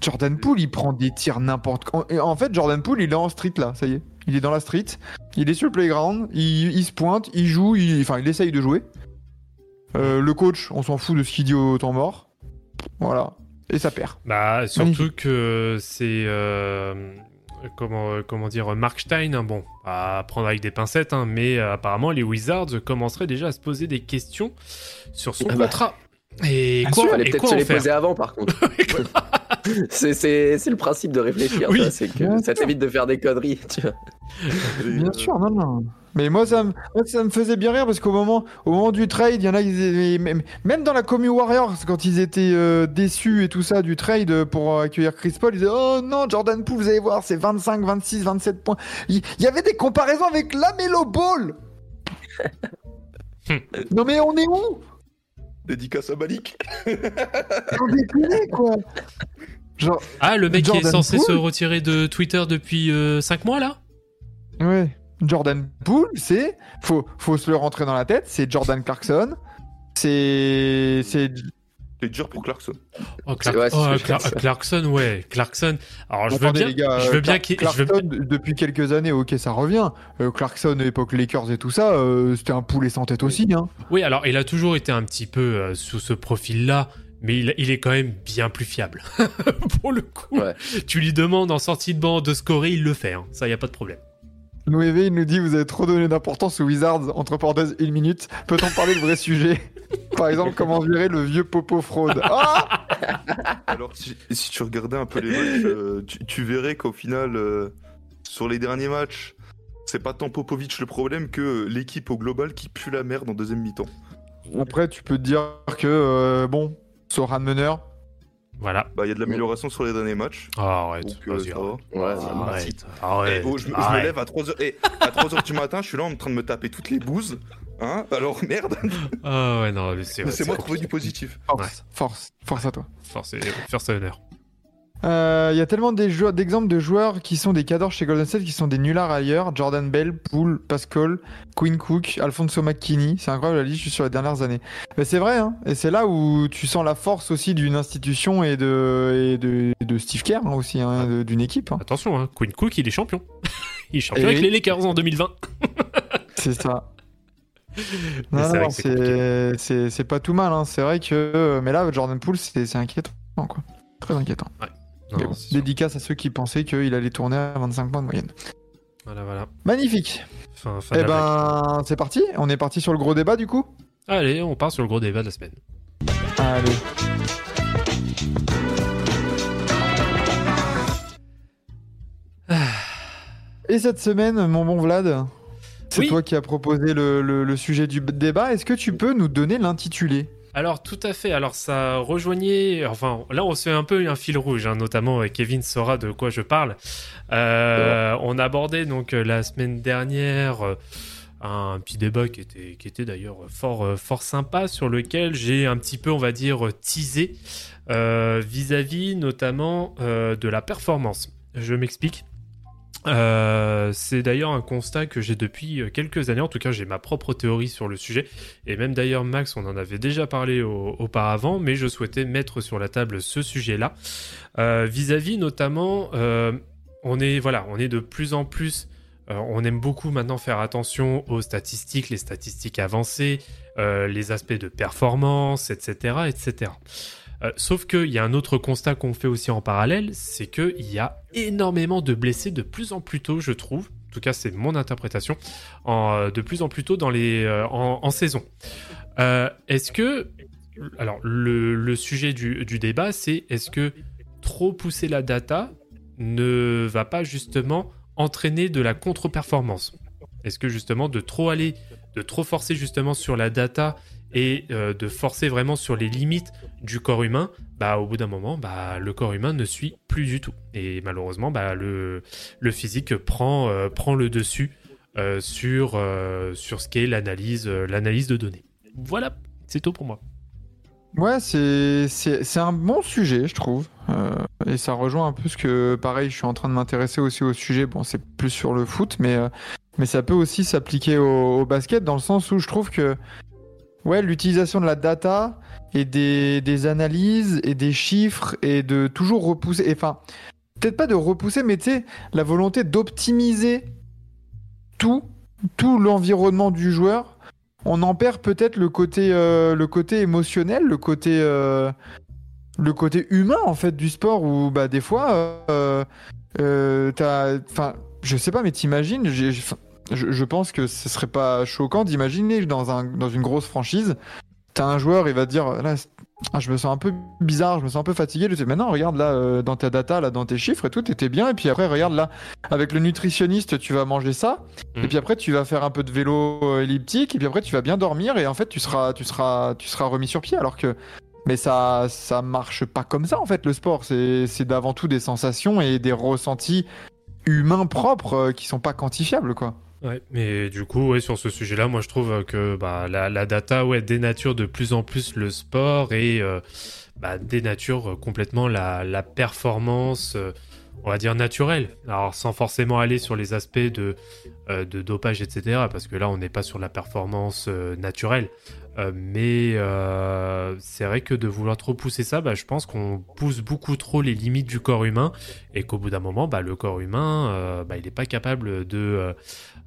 Jordan Poole, il prend des tirs n'importe quand. En fait, Jordan Poole, il est en street là, ça y est. Il est dans la street, il est sur le playground, il, il se pointe, il joue, il, enfin, il essaye de jouer. Euh, le coach, on s'en fout de ce qu'il dit au temps mort. Voilà. Et ça perd. Bah, surtout que c'est. Euh, comment, comment dire Mark Stein, hein, bon, à prendre avec des pincettes, hein, mais euh, apparemment les Wizards commenceraient déjà à se poser des questions sur son Ah bah. contrat. Et Bien quoi, sûr, Fallait et peut-être quoi se en les faire poser avant par contre. (laughs) (laughs) C'est c'est- c'est le principe de réfléchir, Oui. ça, c'est que Bien ça t'évite de faire des conneries. Tu vois. Et, Bien euh, sûr, non, non. Mais moi, ça me, moi, ça me faisait bien rire parce qu'au moment, au moment du trade, il y en a, ils même, même dans la Commu Warriors, quand ils étaient euh, déçus et tout ça du trade euh, pour accueillir Chris Paul, ils disaient Oh non, Jordan Poole, vous allez voir, c'est 25, 26, 27 points. Il il y avait des comparaisons avec Lamelo Ball. (laughs) non, mais on est où? Dédicace à Malik. On déconne, quoi. Genre, Ah, le mec qui est Jordan censé se retirer de Twitter depuis 5 mois là? Ouais. Jordan Poole, c'est. Faut, faut se le rentrer dans la tête, c'est Jordan Clarkson. C'est. C'est C'est dur pour Clarkson. Oh, Clark- Ouais, oh. Clarkson, ouais, Clarkson. Alors je veux Attendez, bien, les gars, je euh, veux bien Clark- qu'il, je veux- Clarkson, depuis quelques années, ok, ça revient. Euh, Clarkson, époque Lakers et tout ça, euh, c'était un poulet sans tête aussi. Hein. Oui, alors il a toujours été un petit peu euh, sous ce profil-là, mais il, il est quand même bien plus fiable. (laughs) Pour le coup, Ouais. tu lui demandes en sortie de banc de scorer, il le fait. hein. Ça, y a pas de problème. Noévé, il nous dit Vous avez trop donné d'importance aux Wizards, entre parenthèses, une minute. Peut-on parler de vrais (laughs) sujets? Par exemple, comment virer le vieux popo fraude Ah Alors, si, si tu regardais un peu les matchs, euh, tu, tu verrais qu'au final, euh, sur les derniers matchs, c'est pas tant Popovic le problème que l'équipe au global qui pue la merde en deuxième mi-temps. Après, tu peux te dire que, euh, bon, Soran meneur, Voilà. Bah, il y a de l'amélioration sur les derniers matchs. Ah, arrête. Donc, euh, ça arrête. va. Ouais. Arrête. Oh, je, me- je me arrête. lève à 3h, et à 3h du matin, je suis là en train de me taper toutes les bouses. Hein Alors (laughs) merde, Ah ouais, non, mais c'est laissez-moi trouver du positif. force, force, force à toi. Force, first honneur. Euh, Il y a tellement d'exemples de joueurs qui sont des cadors chez Golden State qui sont des nullards ailleurs. Jordan Bell, Poole, Pascal, Quinn Cook, Alfonso McKinney. C'est incroyable la liste juste sur les dernières années. Mais c'est vrai, hein. et c'est là où tu sens la force aussi d'une institution et de, et de, et de Steve Kerr hein, aussi, hein, de- d'une équipe. hein. Attention, hein, Quinn Cook, il est champion. (laughs) il est champion Eh avec oui. les Lakers en 2020. C'est ça. Non, non, c'est pas tout mal. hein. C'est vrai que. Mais là, Jordan Poole, c'est inquiétant. Quoi. Très inquiétant. Non, Mais bon, c'est sûr. dédicace à ceux qui pensaient qu'il allait tourner à 25 points de moyenne. Voilà, voilà. Magnifique. Fin, Eh ben, c'est parti. On est parti sur le gros débat du coup Allez, on part sur le gros débat de la semaine. Allez. Et cette semaine, mon bon Vlad, c'est Oui. toi qui as proposé le, le- le sujet du débat. Est-ce que tu peux nous donner l'intitulé? Alors tout à fait. Alors ça rejoignait. Enfin là on se fait un peu un fil rouge, hein, notamment euh, Kevin saura de quoi je parle. Euh, on abordait donc euh, la semaine dernière un petit débat qui était qui était d'ailleurs fort fort sympa sur lequel j'ai un petit peu on va dire teasé euh, vis-à-vis notamment euh, de la performance. Je m'explique. Euh, c'est d'ailleurs un constat que j'ai depuis euh, quelques années. En tout cas, j'ai ma propre théorie sur le sujet. Et même d'ailleurs, Max, on en avait déjà parlé au- auparavant, mais je souhaitais mettre sur la table ce sujet-là. Euh, Vis-à-vis notamment, on est voilà, on est de plus en plus, on aime beaucoup maintenant faire attention aux statistiques, les statistiques avancées, les aspects de performance, etc., etc. Euh, sauf qu'il y a un autre constat qu'on fait aussi en parallèle, c'est qu'il y a énormément de blessés de plus en plus tôt, je trouve. En tout cas, c'est mon interprétation. Euh, de plus en plus tôt dans les, euh, en, saison. Est-ce que. Alors, le, sujet du débat, c'est est-ce que trop pousser la data ne va pas justement entraîner de la contre-performance? Est-ce que justement de trop aller, de trop forcer justement sur la data et euh, de forcer vraiment sur les limites du corps humain, bah au bout d'un moment, bah le corps humain ne suit plus du tout. Et malheureusement, bah le, le physique prend, euh, prend le dessus euh, sur, sur ce qu'est l'analyse, l'analyse de données. Voilà, c'est tout pour moi. Ouais, c'est un bon sujet, je trouve. Et ça rejoint un peu ce que, pareil, je suis en train de m'intéresser aussi au sujet. Bon, c'est plus sur le foot, mais, mais ça peut aussi s'appliquer au basket dans le sens où je trouve que ouais, l'utilisation de la data et des, des analyses et des chiffres et de toujours repousser, enfin, peut-être pas de repousser, mais tu sais, la volonté d'optimiser tout, tout l'environnement du joueur. On en perd peut-être le côté euh, le côté émotionnel, le côté euh, le côté humain en fait du sport où bah des fois euh, euh, t'as enfin je sais pas mais t'imagines je, je pense que ce serait pas choquant d'imaginer dans un dans une grosse franchise t'as un joueur il va te dire là ah, je me sens un peu bizarre, je me sens un peu fatigué. Je dis, mais non, regarde là, euh, dans ta data, là, dans tes chiffres et tout, t'étais bien. Et puis après, regarde là, avec le nutritionniste, tu vas manger ça. Mm. Et puis après, tu vas faire un peu de vélo euh, elliptique. Et puis après, tu vas bien dormir. Et en fait, tu seras, tu seras, tu seras remis sur pied. Alors que, mais ça, ça marche pas comme ça, en fait, le sport. C'est, c'est d'avant tout des sensations et des ressentis humains propres euh, qui sont pas quantifiables, quoi. Ouais, mais du coup, ouais, sur ce sujet-là, moi je trouve que bah, la, la data ouais, dénature de plus en plus le sport et euh, bah, dénature complètement la, la performance, euh, on va dire, naturelle. Alors sans forcément aller sur les aspects de, euh, de dopage, etc. Parce que là, on n'est pas sur la performance euh, naturelle. Euh, mais euh, c'est vrai que de vouloir trop pousser ça, bah, je pense qu'on pousse beaucoup trop les limites du corps humain et qu'au bout d'un moment, bah, le corps humain, euh, bah, il n'est pas capable de...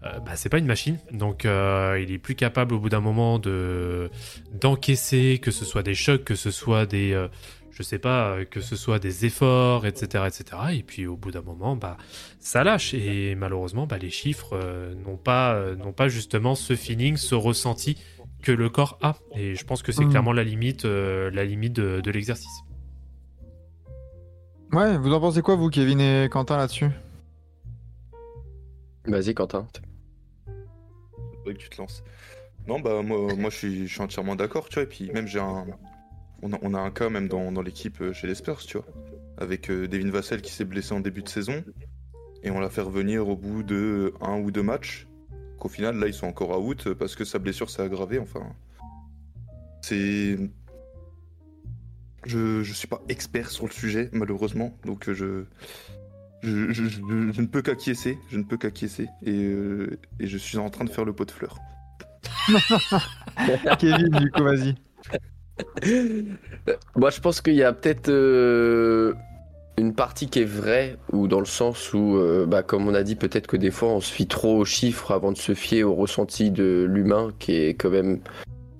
bah, c'est pas une machine, donc il est plus capable au bout d'un moment de d'encaisser, que ce soit des chocs, que ce soit des, je sais pas, que ce soit des efforts, etc., etc. Et puis au bout d'un moment, bah ça lâche et malheureusement, bah les chiffres n'ont pas n'ont pas justement ce feeling, ce ressenti que le corps a. Et je pense que c'est Mm. clairement la limite, euh, la limite de, de l'exercice. Ouais, vous en pensez quoi, vous, Kevin et Quentin, là-dessus? Vas-y, Quentin. Que tu te lances. Non, bah moi, moi je, suis, je suis entièrement d'accord, tu vois. Et puis même j'ai un. On a, on a un cas même dans, dans l'équipe euh, chez les Spurs, tu vois. Avec euh, Devin Vassell qui s'est blessé en début de saison. Et on l'a fait revenir au bout de un ou deux matchs. Qu'au final, là, ils sont encore out euh, parce que sa blessure s'est aggravée. Enfin. C'est. Je, je suis pas expert sur le sujet, malheureusement. Donc euh, je. Je, je- je- je ne peux qu'acquiescer, je ne peux qu'acquiescer, et, euh, et je suis en train de faire le pot de fleurs. (laughs) Kevin, du coup, vas-y. Moi, je pense qu'il y a peut-être euh, une partie qui est vraie, ou dans le sens où, euh, bah, comme on a dit, peut-être que des fois, on se fie trop aux chiffres avant de se fier au ressenti de l'humain, qui est quand même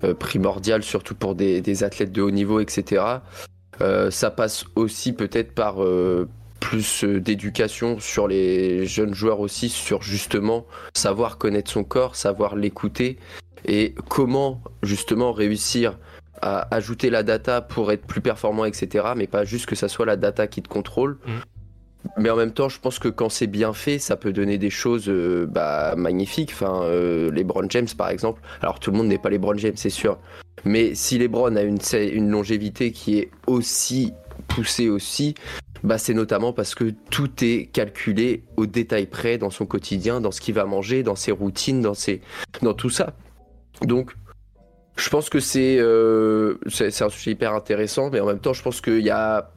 euh, primordial, surtout pour des, athlètes de haut niveau, etc. Euh, ça passe aussi peut-être par plus d'éducation sur les jeunes joueurs aussi, sur justement savoir connaître son corps, savoir l'écouter, et comment justement réussir à ajouter la data pour être plus performant, etc. Mais pas juste que ça soit la data qui te contrôle. Mhm. Mais en même temps, je pense que quand c'est bien fait, ça peut donner des choses euh, bah, magnifiques. Enfin, euh, LeBron James, par exemple. Alors, tout le monde n'est pas LeBron James, c'est sûr. Mais si LeBron a une, une longévité qui est aussi poussée aussi, bah, c'est notamment parce que tout est calculé au détail près dans son quotidien, dans ce qu'il va manger, dans ses routines, dans, ses... dans tout ça. Donc, je pense que c'est euh, c'est un sujet hyper intéressant, mais en même temps, je pense qu'il y a,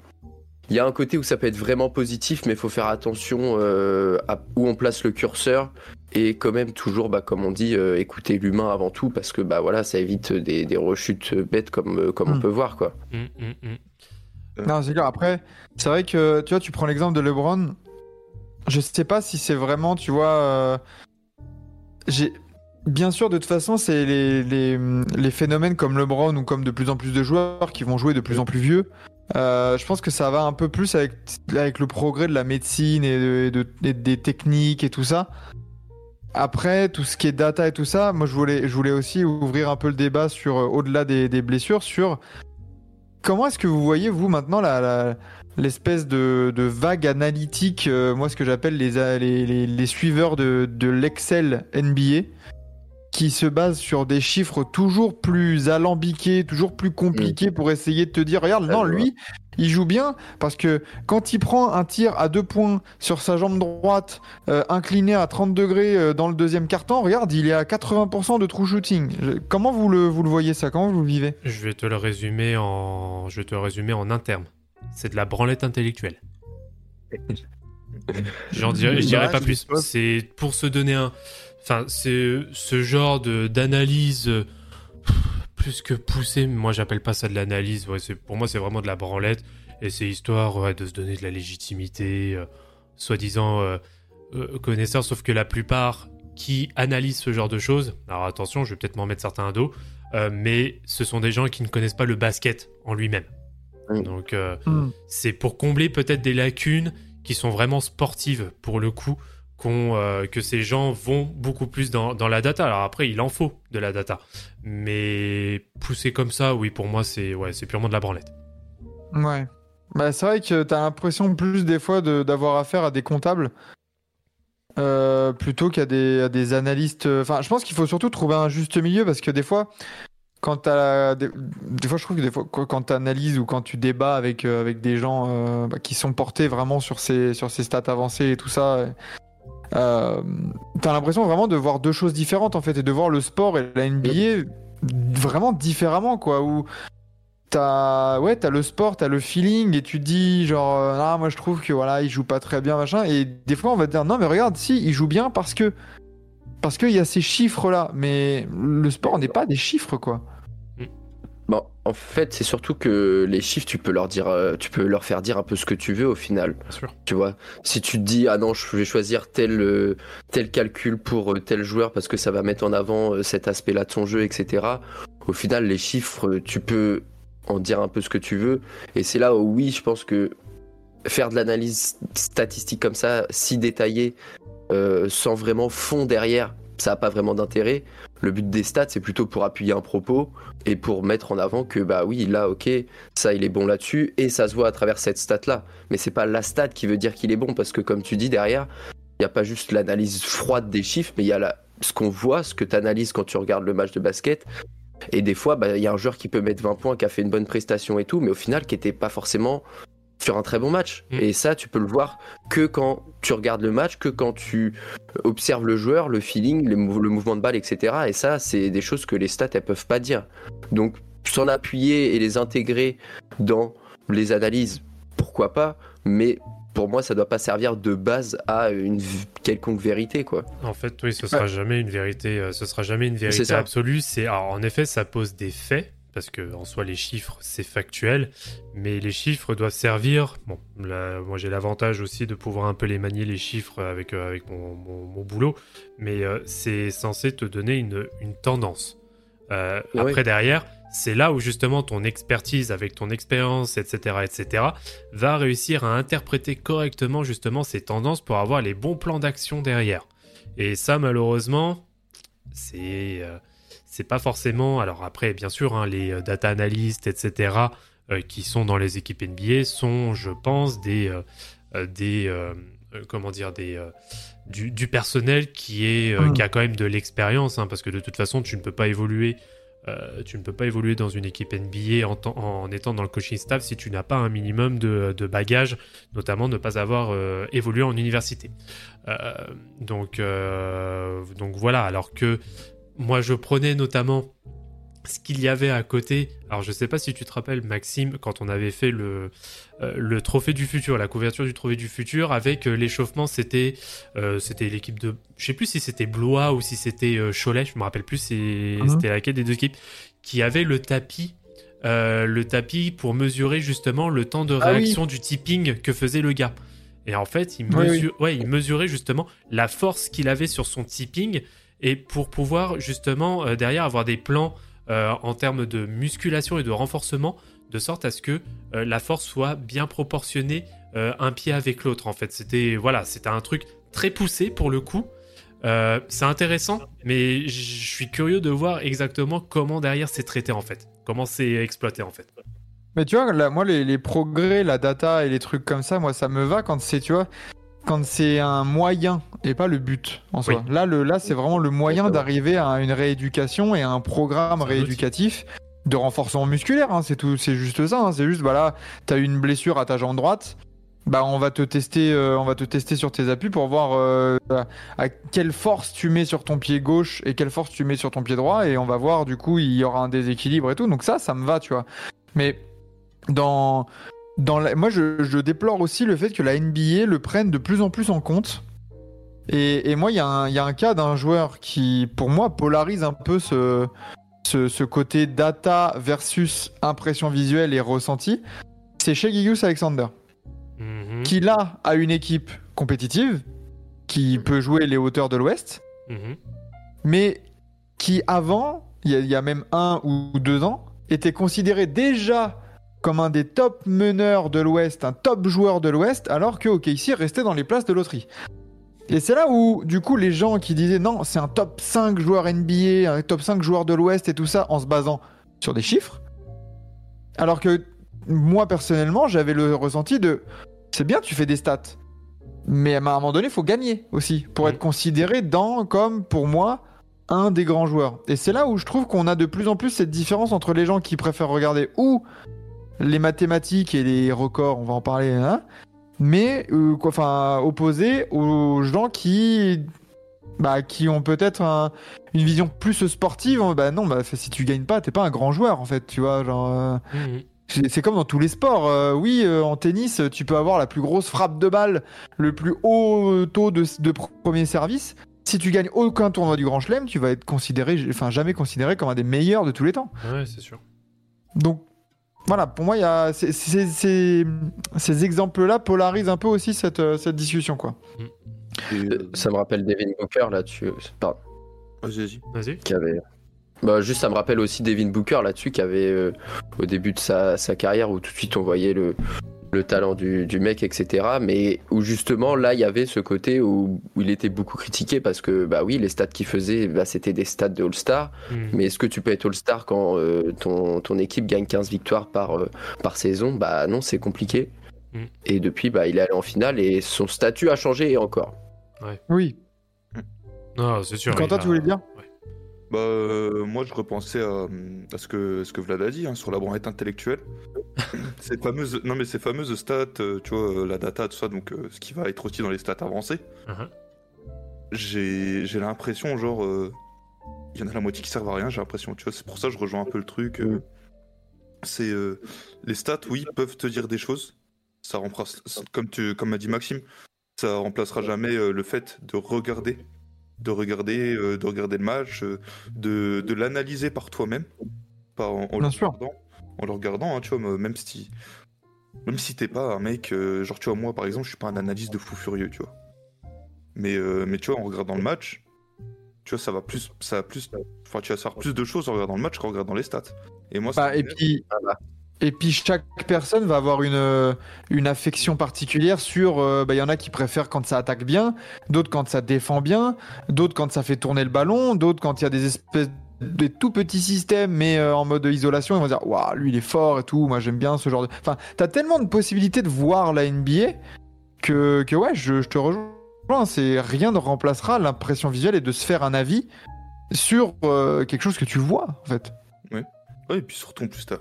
il y a un côté où ça peut être vraiment positif, mais il faut faire attention euh, à où on place le curseur et quand même toujours, bah, comme on dit, euh, écouter l'humain avant tout, parce que bah voilà, ça évite des, des rechutes bêtes comme, comme on Mm. peut voir quoi. Hum, hum. Non, c'est clair. Après, c'est vrai que tu vois, tu prends l'exemple de LeBron. Je sais pas si c'est vraiment, tu vois. euh, J'ai. Bien sûr, de toute façon, c'est les, phénomènes comme LeBron ou comme de plus en plus de joueurs qui vont jouer de plus en plus vieux. Euh, je pense que ça va un peu plus avec, le progrès de la médecine et, de- des techniques et tout ça. Après, tout ce qui est data et tout ça, moi je voulais, aussi ouvrir un peu le débat sur, euh, au-delà des, blessures, sur comment est-ce que vous voyez, vous, maintenant, l'espèce de, vague analytique, euh, moi ce que j'appelle les, suiveurs de l'Excel NBA, qui se base sur des chiffres toujours plus alambiqués, toujours plus compliqués pour essayer de te dire, regarde, Ça, non, lui, il joue bien parce que quand il prend un tir à deux points sur sa jambe droite, euh, incliné à 30 degrés euh, dans le deuxième carton, regarde, il est à 80% de true shooting. Je- Comment vous le, vous le voyez ça? Comment vous le vivez? Je vais te le résumer en, je vais te le résumer en un terme. C'est de la branlette intellectuelle. (laughs) J'en dirais, je dirais pas plus. C'est pour se donner un, enfin, c'est ce genre de d'analyse euh, plus que poussé. Moi, j'appelle pas ça de l'analyse. Ouais, c'est pour moi, c'est vraiment de la branlette et c'est histoire ouais, de se donner de la légitimité, euh, soi-disant euh, euh, connaisseur. Sauf que la plupart qui analysent ce genre de choses, alors attention, je vais peut-être m'en mettre certains à dos, euh, mais ce sont des gens qui ne connaissent pas le basket en lui-même. Donc, euh, c'est pour combler peut-être des lacunes qui sont vraiment sportives pour le coup euh, que ces gens vont beaucoup plus dans, dans la data. Alors après, il en faut de la data. Mais pousser comme ça, oui, pour moi, c'est ouais, purement de la branlette. Ouais. Bah, c'est vrai que t'as l'impression plus des fois d'avoir affaire à des comptables euh, plutôt qu'à des, des analystes. Enfin, je pense qu'il faut surtout trouver un juste milieu parce que des fois, quand t'as des, fois, je trouve que des fois, quand quand t'analyses ou quand tu débats avec, euh, avec des gens bah, qui sont portés vraiment sur ces, sur ces stats avancées et tout ça. Euh, t'as l'impression vraiment de voir deux choses différentes en fait et de voir le sport et la NBA vraiment différemment quoi où t'as ouais t'as le sport t'as le feeling et tu te dis genre euh, ah moi je trouve que voilà il joue pas très bien machin et des fois on va te dire non mais regarde si il joue bien parce que parce qu'il y a ces chiffres là mais le sport n'est pas des chiffres quoi Bon, en fait, c'est surtout que les chiffres, tu peux leur dire, euh, tu peux leur faire dire un peu ce que tu veux au final. Bien sûr. Tu vois, si tu te dis ah non, je vais choisir tel euh, tel calcul pour euh, tel joueur parce que ça va mettre en avant cet aspect-là de son jeu, etc. Au final, les chiffres, tu peux en dire un peu ce que tu veux. Et c'est là où oui, je pense que faire de l'analyse statistique comme ça, si détaillée, euh, sans vraiment fond derrière, ça n'a pas vraiment d'intérêt. Le but des stats, c'est plutôt pour appuyer un propos et pour mettre en avant que bah oui, là, ok, ça, il est bon là-dessus et ça se voit à travers cette stat-là. Mais c'est pas la stat qui veut dire qu'il est bon parce que comme tu dis derrière, il n'y a pas juste l'analyse froide des chiffres, mais il y a ce qu'on voit, ce que tu analyses quand tu regardes le match de basket. Et des fois, bah, il y a un joueur qui peut mettre 20 points, qui a fait une bonne prestation et tout, mais au final, qui n'était pas forcément sur un très bon match. Mm. Et ça, tu peux le voir que quand tu regardes le match, que quand tu observes le joueur, le feeling, le, mou- le mouvement de balle, etc. Et ça, c'est des choses que les stats, elles peuvent pas dire. Donc, s'en appuyer et les intégrer dans les analyses, pourquoi pas, mais pour moi, ça doit pas servir de base à une quelconque vérité, quoi. En fait, oui, ce sera jamais une vérité. euh, ce sera jamais une vérité absolue. C'est en effet, ça pose des faits parce que en soi, les chiffres, c'est factuel, mais les chiffres doivent servir. Bon, là, moi, j'ai l'avantage aussi de pouvoir un peu les manier les chiffres avec euh, avec mon, mon- mon boulot, mais euh, c'est censé te donner une, une tendance. Euh. Après, derrière. C'est là où justement ton expertise avec ton expérience, etc., etc., va réussir à interpréter correctement justement ces tendances pour avoir les bons plans d'action derrière. Et ça, malheureusement, c'est c'est pas forcément. Alors après, bien sûr, hein, les euh, data analystes, etc., euh, qui sont dans les équipes NBA sont, je pense, des euh, des euh, comment dire des du, du personnel qui est euh, Mm. qui a quand même de l'expérience, hein, parce que de toute façon, tu ne peux pas évoluer. tu ne peux pas évoluer dans une équipe NBA en, étant dans le coaching staff si tu n'as pas un minimum de, de bagages, notamment ne pas avoir évolué en université. Donc, donc voilà, alors que moi je prenais notamment ce qu'il y avait à côté. Alors je sais pas si tu te rappelles Maxime quand on avait fait le, euh, le trophée du futur, la couverture du trophée du futur avec euh, l'échauffement, c'était euh, c'était l'équipe de je sais plus si c'était Blois ou si c'était Cholet, je me rappelle plus c'est- Mhm. c'était laquelle des deux équipes qui avait le tapis le tapis pour mesurer justement le temps de Ah oui. réaction du tipping que faisait le gars. Et en fait, il, Oui, mesure- Ouais, il mesurait justement la force qu'il avait sur son tipping et pour pouvoir justement euh, derrière avoir des plans euh, en termes de musculation et de renforcement de sorte à ce que euh, la force soit bien proportionnée un pied avec l'autre. En fait, c'était voilà, c'était un truc très poussé pour le coup. C'est intéressant, mais je suis curieux de voir exactement comment derrière c'est traité en fait, comment c'est exploité en fait. Mais tu vois, moi, les progrès, la data et les trucs comme ça, moi, ça me va quand c'est, tu vois, quand c'est un moyen et pas le but en soi. Là, le, là, c'est vraiment le moyen d'arriver à une rééducation et à un programme rééducatif de renforcement musculaire. hein, c'est tout, c'est juste ça. hein, c'est juste, voilà, t'as eu une blessure à ta jambe droite. Bah, on va te tester, euh, on va te tester sur tes appuis pour voir euh, à quelle force tu mets sur ton pied gauche et quelle force tu mets sur ton pied droit et on va voir du coup il y aura un déséquilibre et tout. Donc ça, ça me va, tu vois. Mais dans dans la- moi je, je déplore aussi le fait que la NBA le prenne de plus en plus en compte. Et, et moi il y, a un- il y a un cas d'un joueur qui pour moi polarise un peu ce, ce, ce côté data versus impression visuelle et ressenti. C'est chez Gigus Alexander Mhm, qui là a une équipe compétitive qui peut jouer les hauteurs de l'Ouest, mhm. mais qui avant, il y, a- il y a même un ou deux ans, était considéré déjà comme un des top meneurs de l'Ouest, un top joueur de l'Ouest, alors que OKC restait dans les places de loterie. Et c'est là où, du coup, les gens qui disaient non, c'est un top 5 joueur NBA, un top 5 joueur de l'Ouest et tout ça, en se basant sur des chiffres. Alors que moi, personnellement, j'avais le ressenti de c'est bien, tu fais des stats. Mais à un moment donné, il faut gagner aussi pour être considéré dans, comme pour moi, un des grands joueurs. Et c'est là où je trouve qu'on a de plus en plus cette différence entre les gens qui préfèrent regarder ou les mathématiques et les records, on va en parler, hein, mais euh, quoi, enfin opposé aux gens qui bah, qui ont peut-être un- une vision plus sportive. Bah non, bah si tu gagnes pas, t'es pas un grand joueur en fait, tu vois, genre. euh, c'est comme dans tous les sports. euh, oui, euh, en tennis, tu peux avoir la plus grosse frappe de balle, le plus haut taux de, de premier service. Si tu gagnes aucun tournoi du Grand Chelem, tu vas être considéré, enfin jamais considéré comme un des meilleurs de tous les temps. Ouais, c'est sûr. Donc voilà, pour moi, il y a ces, ces- ces- ces exemples-là polarisent un peu aussi cette, euh, cette discussion, quoi. Et, euh, Ça me rappelle Devin Booker là-dessus. Pardon. vas-y, vas-y. Vas-y. qui avait. Bah, juste, ça me rappelle aussi Devin Booker là-dessus, qui avait euh, au début de sa, sa carrière où tout de suite on voyait le, le talent du, du mec, etc. Mais où justement là, il y avait ce côté où, où il était beaucoup critiqué parce que, bah oui, les stats qu'il faisait, bah, c'était des stats de All-Star. Mhm. Mais est-ce que tu peux être All-Star quand euh, ton, ton équipe gagne 15 victoires par, euh, par saison? Bah non, c'est compliqué. Mm. Et depuis, bah, il est allé en finale et son statut a changé et encore. Oui. Non, c'est sûr. Quentin, a- tu voulais dire? Bah, euh, moi, je repensais à, à ce, que, ce que Vlad a dit hein, sur la branlette intellectuelle. (laughs) cette fameuse, non, mais ces fameuses stats, euh, tu vois, euh, la data, tout ça, donc euh, ce qui va être aussi dans les stats avancées. Mhm. J'ai j'ai l'impression, genre, euh, il y en a la moitié qui servent à rien, j'ai l'impression, tu vois. C'est pour ça que je rejoins un peu le truc. c'est les stats, oui, peuvent te dire des choses. Ça remplace, comme tu, comme m'a dit Maxime, ça remplacera jamais le fait de regarder, de regarder, euh, de regarder le match, euh, de, de l'analyser par toi-même, pas en, en le sûr. regardant, en le regardant, hein, tu vois, même si, même si t'es pas un mec, euh, genre tu vois, moi par exemple, je suis pas un analyste de fou furieux, tu vois. Mais, mais tu vois, en regardant le match, tu vois, ça va plus, ça va plus, enfin, tu vas savoir plus de choses en regardant le match qu'en regardant les stats. Et moi, Bah, et puis. Et puis chaque personne va avoir une, euh, une affection particulière sur. euh, bah, Il y en a qui préfèrent quand ça attaque bien, d'autres quand ça défend bien, d'autres quand ça fait tourner le ballon, d'autres quand il y a des espèces de tout petits systèmes mais euh, en mode isolation ils vont dire waouh lui il est fort et tout moi j'aime bien ce genre de enfin t'as tellement de possibilités de voir la NBA que, que ouais je, je te rejoins c'est rien ne remplacera l'impression visuelle et de se faire un avis sur quelque chose que tu vois en fait Ouais, et puis surtout, en plus, t'as...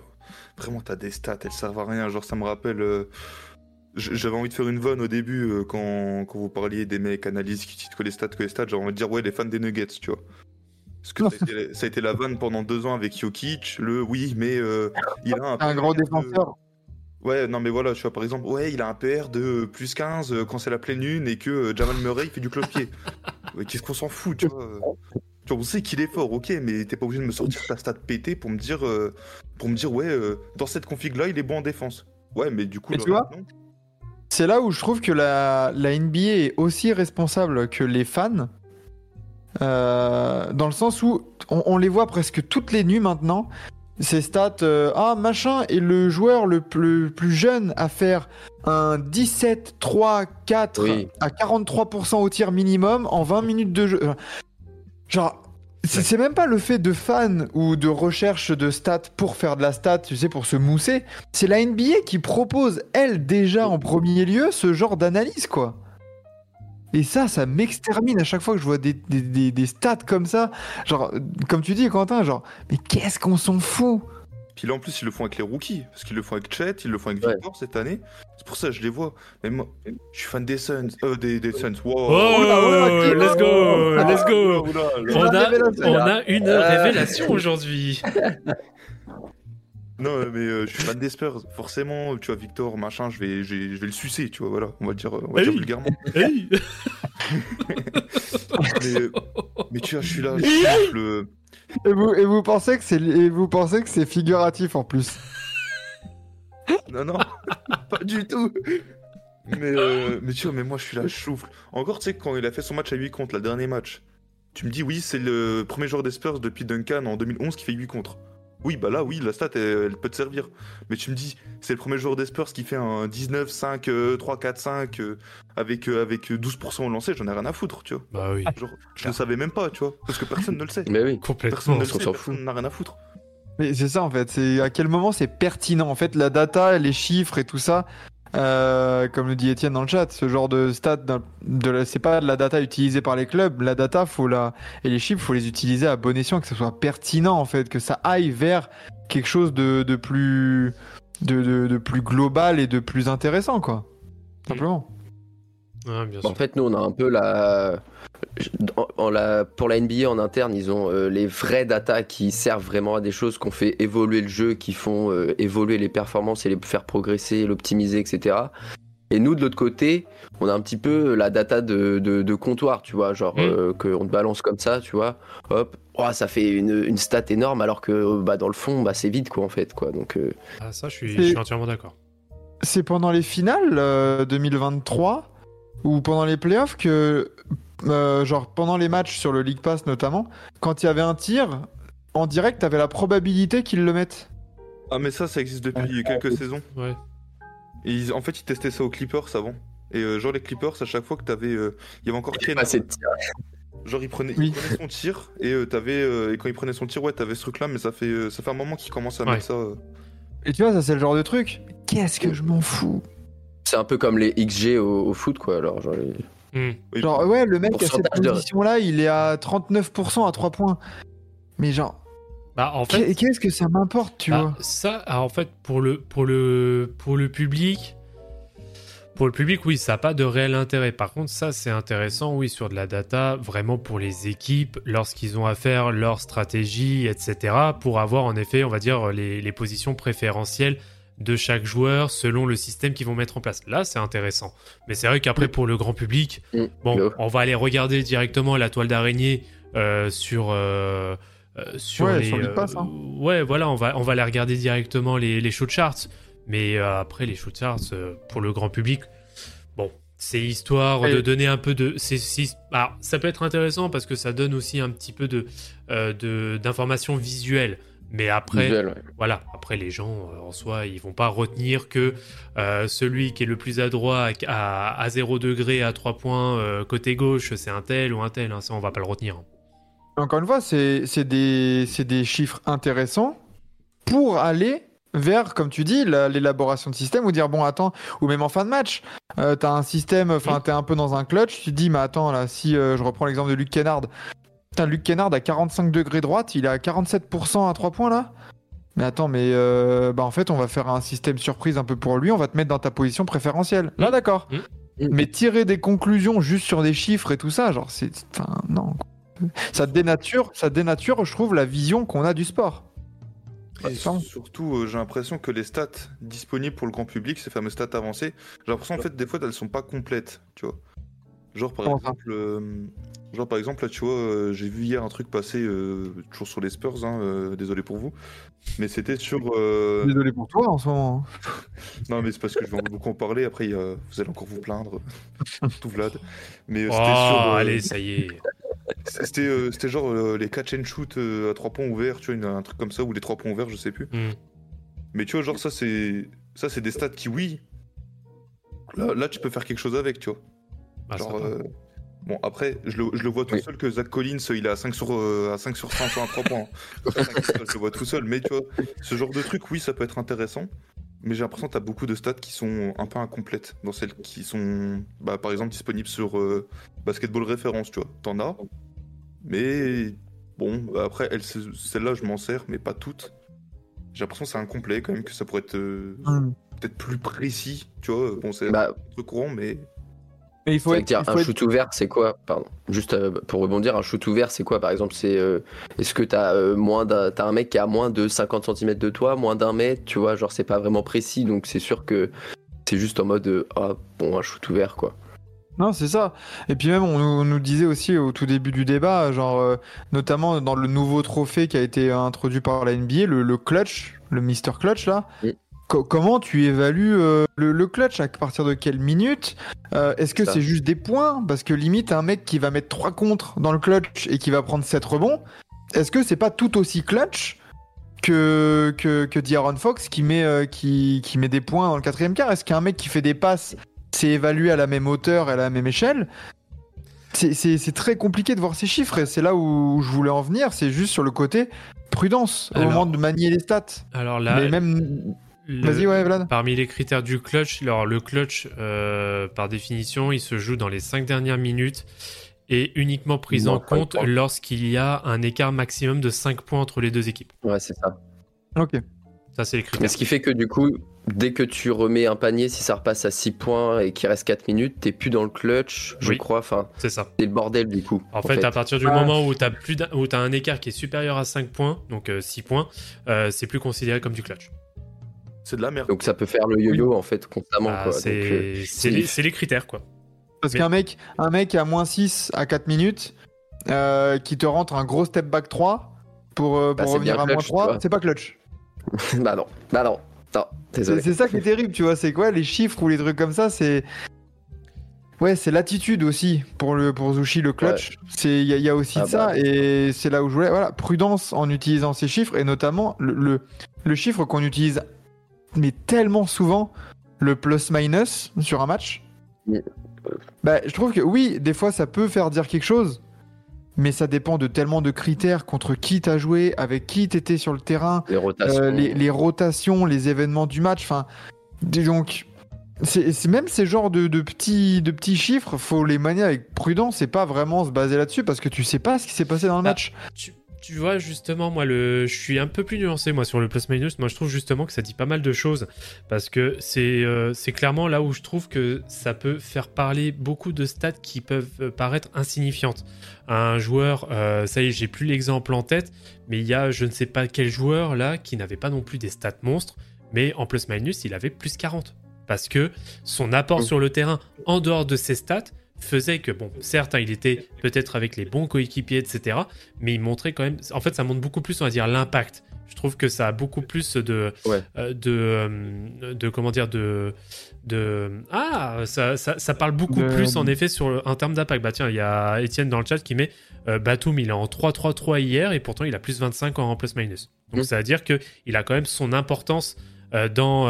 vraiment, t'as des stats, elles servent à rien. Genre, ça me rappelle. euh, J'avais envie de faire une vanne au début euh, quand... quand vous parliez des mecs analystes qui citent que les stats, que les stats. J'avais envie de dire, ouais, les fans des Nuggets, tu vois. Parce que ça a, été, ça a été la vanne pendant deux ans avec Jokic. Le oui, mais euh, il a un, un grand de- défenseur Ouais, non, mais voilà, tu vois, par exemple, ouais, il a un PR de plus 15 euh, quand c'est la pleine lune et que Jamal Murray il fait du cloche-pied. (laughs) Qu'est-ce qu'on s'en fout. Tu vois, on sait qu'il est fort, ok, mais t'es pas obligé de me sortir ta stat pété pour me dire, euh, pour me dire, ouais, euh, dans cette config-là, il est bon en défense. Ouais, mais du coup, Mais le tu vois reste, non. C'est là où je trouve que la, la NBA est aussi responsable que les fans. Euh, dans le sens où on, on les voit presque toutes les nuits maintenant. Ces stats, euh, ah machin, est le joueur le plus, plus jeune à faire un 17, 3, 4 Oui. à 43% au tir minimum en 20 minutes de jeu. Genre, c'est même pas le fait de fan ou de recherche de stats pour faire de la stat, tu sais, pour se mousser. C'est la NBA qui propose, elle, déjà en premier lieu, ce genre d'analyse, quoi. Et ça, ça m'extermine à chaque fois que je vois des, des, des- des stats comme ça. Genre, comme tu dis, Quentin, genre, mais qu'est-ce qu'on s'en fout? Puis là, en plus, ils le font avec les rookies, parce qu'ils le font avec Chet, ils le font avec Ouais. Victor cette année. C'est pour ça que je les vois. Mais moi, je suis fan des Suns, euh, des, des Suns. Wow. Oh, Oula, oula, let's go, let's go. Oula, oula. On a, on a une Euh. révélation aujourd'hui. (laughs) Non, mais euh, je suis fan des Spurs. Forcément, tu vois, Victor, machin, je vais, je vais, je vais le sucer, tu vois, voilà. On va le dire, on va dire oui. vulgairement. (laughs) Hey. (laughs) mais, euh, mais tu vois, je suis là, je souffle, euh, (laughs) et vous, et vous pensez que c'est figuratif en plus (laughs) Non, non, (laughs) pas du tout. Mais, euh, mais tu vois, mais moi, je suis là, je souffle. Encore, tu sais, quand il a fait son match à 8 contre, le dernier match, tu me dis, oui, c'est le premier joueur des Spurs depuis Duncan en 2011 qui fait 8 contre. Oui, bah là, oui, la stat, elle, elle peut te servir. Mais tu me dis, c'est le premier joueur des Spurs qui fait un 19, 5, euh, 3, 4, 5 euh, avec, euh, avec 12% au lancer, j'en ai rien à foutre, tu vois. Bah oui, Genre, je ne savais même pas, tu vois, parce que personne ne le sait. Mais oui. Personne complètement. ne le on sait, s'en fout. personne n'a rien à foutre. Mais c'est ça en fait, c'est à quel moment c'est pertinent? En fait la data, les chiffres et tout ça. Euh, comme le dit Étienne dans le chat, ce genre de stats, de la- c'est pas de la data utilisée par les clubs. La data, faut la et les chiffres, faut les utiliser à bon escient, que ce soit pertinent en fait, que ça aille vers quelque chose de, plus de plus global et de plus intéressant quoi. Simplement. Ah, bien Bah, sûr. En fait, nous, on a un peu la. en- en la... Pour la NBA en interne, ils ont euh, les vrais data qui servent vraiment à des choses, qu'on fait évoluer le jeu, qui font euh, évoluer les performances et les faire progresser, l'optimiser, etc. Et nous, de l'autre côté, on a un petit peu la data de, de, de comptoir, tu vois, genre Mm. euh, qu'on te balance comme ça, tu vois, hop, oh, ça fait une, une stat énorme, alors que bah, dans le fond, bah, c'est vide, quoi, en fait, quoi. Donc, euh, Ah, ça, je suis, C'est- je suis entièrement d'accord. C'est pendant les finales euh, 2023 ou pendant les playoffs que, euh, genre pendant les matchs sur le League Pass notamment, quand il y avait un tir en direct, t'avais la probabilité qu'ils le mettent. Ah, mais ça, ça existe depuis quelques saisons. Ouais. Et ils- en fait, ils testaient ça aux Clippers avant. Et euh, genre, les Clippers, à chaque fois que t'avais. euh, Il y avait encore Ken. pas assez de tir. Genre, il prenait, il Oui. prenait son tir. Et, euh, t'avais, euh, et quand il prenait son tir, ouais, t'avais ce truc-là. Mais ça fait, euh, ça fait un moment qu'ils commencent à Ouais. mettre ça. euh. Et tu vois, ça c'est le genre de truc. Qu'est-ce que je m'en fous? C'est un peu comme les XG au, au foot, quoi. Alors, genre, les- Hmm. Genre ouais, le mec à cette de- position-là, il est à 39% à 3 points. Mais genre, Bah, en fait, qu'est- qu'est-ce que ça m'importe, tu Bah, vois ça, alors, en fait, pour le, pour le, pour le public, pour le public, oui, ça n'a pas de réel intérêt. Par contre, ça, c'est intéressant, oui, sur de la data, vraiment pour les équipes, lorsqu'ils ont à faire leur stratégie, etc., pour avoir, en effet, on va dire, les, les positions préférentielles de chaque joueur selon le système qu'ils vont mettre en place. Là, c'est intéressant. Mais c'est vrai qu'après, pour le grand public, Mm. bon, on va aller regarder directement la toile d'araignée euh, sur... euh, euh, sur Ouais, les, sur euh, hein. ouais voilà on va on va aller regarder directement les les show charts mais après les show charts pour le grand public bon c'est histoire de donner un peu de alors, ça peut être intéressant parce que ça donne aussi un petit peu de euh, de d'informations visuelles mais après visuel, ouais. voilà, après les gens euh, en soi, ils vont pas retenir que euh, celui qui est le plus adroit à, à, à 0 degré à 3 points euh, côté gauche, c'est un tel ou un tel, hein, ça on va pas le retenir. Encore une fois, c'est c'est des, c'est des chiffres intéressants pour aller vers, comme tu dis, la- l'élaboration de système ou dire, bon, attends, ou même en fin de match, euh, t'as un système, enfin, t'es un peu dans un clutch, tu te dis, mais attends, là, si euh, je reprends l'exemple de Luc Kennard, putain, Luc Kennard à 45 degrés droite, il est à 47% à 3 points là mais attends, mais euh, bah en fait, on va faire un système surprise un peu pour lui, on va te mettre dans ta position préférentielle. Là, d'accord. Mm. Mais tirer des conclusions juste sur des chiffres et tout ça, genre, c'est. Enfin, non. Ça dénature, ça dénature, je trouve, la vision qu'on a du sport. Et surtout, euh, j'ai l'impression que les stats disponibles pour le grand public, ces fameuses stats avancées, j'ai l'impression en fait des fois elles sont pas complètes, tu vois. Genre par Comment exemple, euh, genre par exemple là tu vois, euh, j'ai vu hier un truc passer euh, toujours sur les Spurs, hein, euh, désolé pour vous, mais c'était sur. euh, Désolé pour toi en ce moment. hein. Non mais c'est parce que je vais beaucoup en parler. Après vous allez encore vous plaindre, (laughs) tout Vlad. Mais euh, c'était Oh, sur. euh, allez, ça y est. C'était euh, c'était genre euh, les catch and shoot euh, à trois points ouverts, tu vois, une- un truc comme ça ou les trois points ouverts, je sais plus. Hmm. Mais tu vois, genre, ça, c'est ça c'est des stats qui, oui. Là, là, tu peux faire quelque chose avec, tu vois. Ah, ça genre, Bon, après, je le, je le vois tout Oui. seul que Zach Collins, il est à 5 sur, euh, à 5 sur 5 sur un 3 points. (laughs) Ça, je le vois tout seul. Mais tu vois, ce genre de truc, oui, ça peut être intéressant. Mais j'ai l'impression que tu as beaucoup de stats qui sont un peu incomplètes. Dans celles qui sont, bah, par exemple, disponibles sur euh, Basketball Référence, tu vois. T'en as. Mais bon, après, elle, c'est- celle-là, je m'en sers, mais pas toutes. J'ai l'impression que c'est incomplet quand même, que ça pourrait être euh, Hmm. peut-être plus précis, tu vois. Bon, c'est Bah, un truc courant, mais Mais il faut être. dire il faut un être- shoot ouvert, c'est quoi Pardon. Juste euh, pour rebondir, un shoot ouvert, c'est quoi Par exemple, c'est euh, est-ce que t'as euh, moins d'un, t'as un mec qui a moins de 50 cm de toi, moins d'un mètre, tu vois Genre, c'est pas vraiment précis, donc c'est sûr que c'est juste en mode ah bon, un shoot ouvert quoi. Non, c'est ça. Et puis même, on nous, on nous disait aussi au tout début du débat, genre, euh, notamment dans le nouveau trophée qui a été introduit par la NBA, le, le clutch, le Mister Clutch là. Oui. Co- comment tu évalues euh, le, le clutch À partir de quelle minute Euh, Est-ce que c'est juste des points? Parce que limite, un mec qui va mettre 3 contres dans le clutch et qui va prendre 7 rebonds, est-ce que c'est pas tout aussi clutch que, que, que D'Aaron Fox qui met, euh, qui, qui met des points dans le quatrième quart? Est-ce qu'un mec qui fait des passes, c'est évalué à la même hauteur et à la même échelle? C'est- très compliqué de voir ces chiffres et c'est là où je voulais en venir. C'est juste sur le côté prudence au moment de manier les stats. Alors là, Mais même. Le- Vas-y, ouais, Vlad. Parmi les critères du clutch, alors le clutch, euh, par définition, il se joue dans les 5 dernières minutes et uniquement pris en compte lorsqu'il y a un écart maximum de 5 points entre les deux équipes. Ouais, c'est ça. Ok. Ça, c'est les Mais critères. ce qui fait que du coup, dès que tu remets un panier, si ça repasse à 6 points et qu'il reste 4 minutes, t'es plus dans le clutch, je Oui. crois. Enfin, C'est ça. c'est le bordel du coup. En, fait, à partir du Ouais. moment où tu as, plus où t'as un écart qui est supérieur à 5 points, donc 6 points, euh, c'est plus considéré comme du clutch. C'est de la merde. Donc ça peut faire le yo-yo en fait constamment. Ah, quoi. c'est Donc, euh, c'est les, critères, quoi. Parce Mais- qu'un mec, un mec à moins 6 à 4 minutes euh, qui te rentre un gros step back 3 pour, euh, Bah, pour revenir à moins clutch, tu 3, vois. c'est pas clutch. (laughs) bah non, bah non, non, C'est désolé. c'est ça qui est terrible, tu vois. C'est quoi les chiffres ou les trucs comme ça C'est. Ouais, c'est l'attitude aussi pour, le, pour Zushi, le clutch. C'est Il y, a- il y a aussi Ah de ça, bah. et c'est là où je voulais. Voilà, prudence en utilisant ces chiffres, et notamment le, le, le chiffre qu'on utilise mais tellement souvent, le plus-minus sur un match. Oui. Bah, je trouve que oui, des fois ça peut faire dire quelque chose, mais ça dépend de tellement de critères contre qui t'as joué, avec qui t'étais sur le terrain, Les rotations. euh, les, les rotations, les événements du match. Enfin, donc, c'est même ces genres de, de petits, de petits chiffres, faut les manier avec prudence et pas vraiment se baser là-dessus parce que tu sais pas ce qui s'est passé dans le Ah. match. Tu, tu vois, justement, moi, le, je suis un peu plus nuancé, moi, sur le plus-minus. Moi, je trouve justement que ça dit pas mal de choses. Parce que c'est euh, c'est clairement là où je trouve que ça peut faire parler beaucoup de stats qui peuvent euh, paraître insignifiantes. Un joueur, euh, ça y est, j'ai plus l'exemple en tête, mais il y a je ne sais pas quel joueur là qui n'avait pas non plus des stats monstres, mais en plus-minus, il avait plus 40. Parce que son apport Mm. sur le terrain, en dehors de ses stats, faisait que, bon, certes, hein, il était peut-être avec les bons coéquipiers, etc., mais il montrait quand même. En fait, ça montre beaucoup plus, on va dire, l'impact. Je trouve que ça a beaucoup plus de. Ouais. euh, de, euh, de. Comment dire De. de ah ça, ça, ça parle beaucoup De- plus, en effet, sur un terme d'impact. Bah, tiens, il y a Étienne dans le chat qui met euh, Batum, il est en 3-3-3 hier, et pourtant, il a plus 25 en plus-minus. Donc, Mm. ça veut dire qu'il a quand même son importance euh, dans,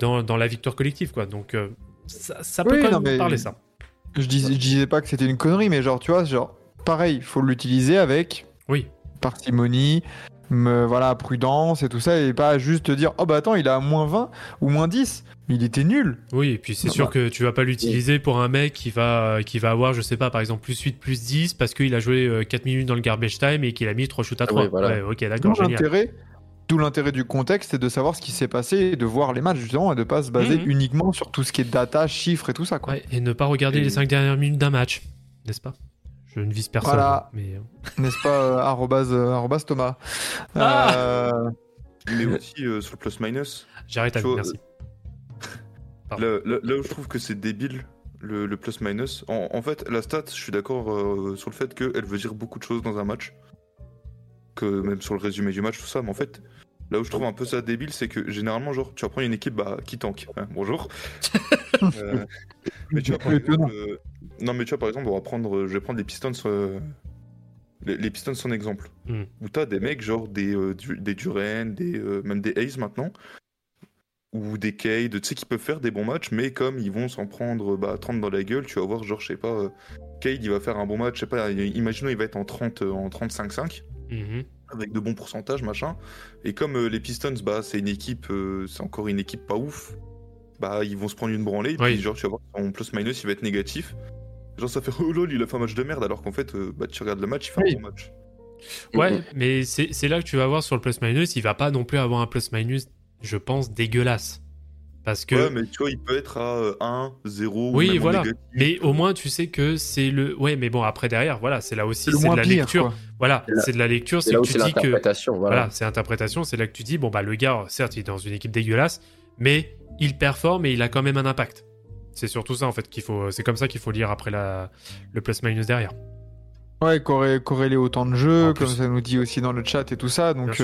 dans, dans la victoire collective, quoi. Donc, ça, ça peut Oui, quand même mais- parler, ça. Je, dis, je disais pas que c'était une connerie, mais genre, tu vois, genre, pareil, faut l'utiliser avec Oui. parcimonie, me- voilà, prudence et tout ça, et pas juste te dire, oh bah attends, il a moins 20 ou moins 10, mais il était nul. Oui, et puis c'est Ah sûr bah. que tu vas pas l'utiliser pour un mec qui va, qui va avoir, je sais pas, par exemple, plus 8, plus 10, parce qu'il a joué euh, 4 minutes dans le garbage time et qu'il a mis 3 shoots à 3. oui, voilà. Ouais, ok, d'accord, génial. l'intérêt, d'où l'intérêt du contexte, c'est de savoir ce qui s'est passé, et de voir les matchs justement, et de pas se baser Mhm. uniquement sur tout ce qui est data, chiffres et tout ça, quoi. Ouais, et ne pas regarder Et- les 5 dernières minutes d'un match, n'est-ce pas? Je ne vise personne, Voilà. mais euh, N'est-ce pas, euh, arrobase, euh, arrobase Thomas? Ah Euh, Mais aussi euh, sur le plus-minus, j'arrête à Tu vois, merci. Pardon. là, où je trouve que c'est débile, le, le plus-minus, en, en fait, la stat, je suis d'accord euh, sur le fait qu'elle veut dire beaucoup de choses dans un match, que même sur le résumé du match, tout ça, mais en fait, là où je trouve un peu ça débile, c'est que généralement, genre, tu vas prendre une équipe bah, qui tank. hein, bonjour. (laughs) Euh, mais tu vois, par exemple, euh, non, mais tu vois, par exemple, on va prendre, euh, je vais prendre les Pistons. euh, les, les Pistons sont un exemple. Hmm. Où t'as des mecs genre des, euh, du- des Duran, des, euh, même des Ace maintenant, ou des Cade, tu sais, qui peuvent faire des bons matchs, mais comme ils vont s'en prendre bah, 30 dans la gueule, tu vas voir, genre, je sais pas, euh, Cade, il va faire un bon match, je sais pas, imaginons, il va être en 30, euh, en 35-5 Mhm. Avec de bons pourcentages, machin. Et comme euh, les Pistons, bah, c'est une équipe, euh, c'est encore une équipe pas ouf, bah, ils vont se prendre une branlée, et Oui. puis genre, tu vas voir, son plus-minus, il va être négatif. Genre, ça fait, oh lol, il a fait un match de merde, alors qu'en fait, euh, bah, tu regardes le match, il fait Oui. un bon match. Ouais, Mhm. mais c'est c'est là que tu vas voir sur le plus-minus, il va pas non plus avoir un plus-minus, je pense, dégueulasse. Parce que. Ouais, mais tu vois, il peut être à euh, 1, 0, Oui, ou même en voilà. négatif. Mais au moins, tu sais que c'est le. Ouais, mais bon, après derrière, voilà, c'est là aussi, c'est de la pire, lecture. quoi. Voilà, C'est de la lecture, C'est que tu dis que. l'interprétation. Voilà. Voilà, c'est interprétation, c'est là que tu dis, bon, bah, le gars, certes, il est dans une équipe dégueulasse, mais il performe et il a quand même un impact. C'est surtout ça, en fait, qu'il faut. C'est comme ça qu'il faut lire après la... le plus-minus derrière. Ouais, corré- corréler autant de plus. comme ça nous dit aussi dans le chat et tout ça. Donc,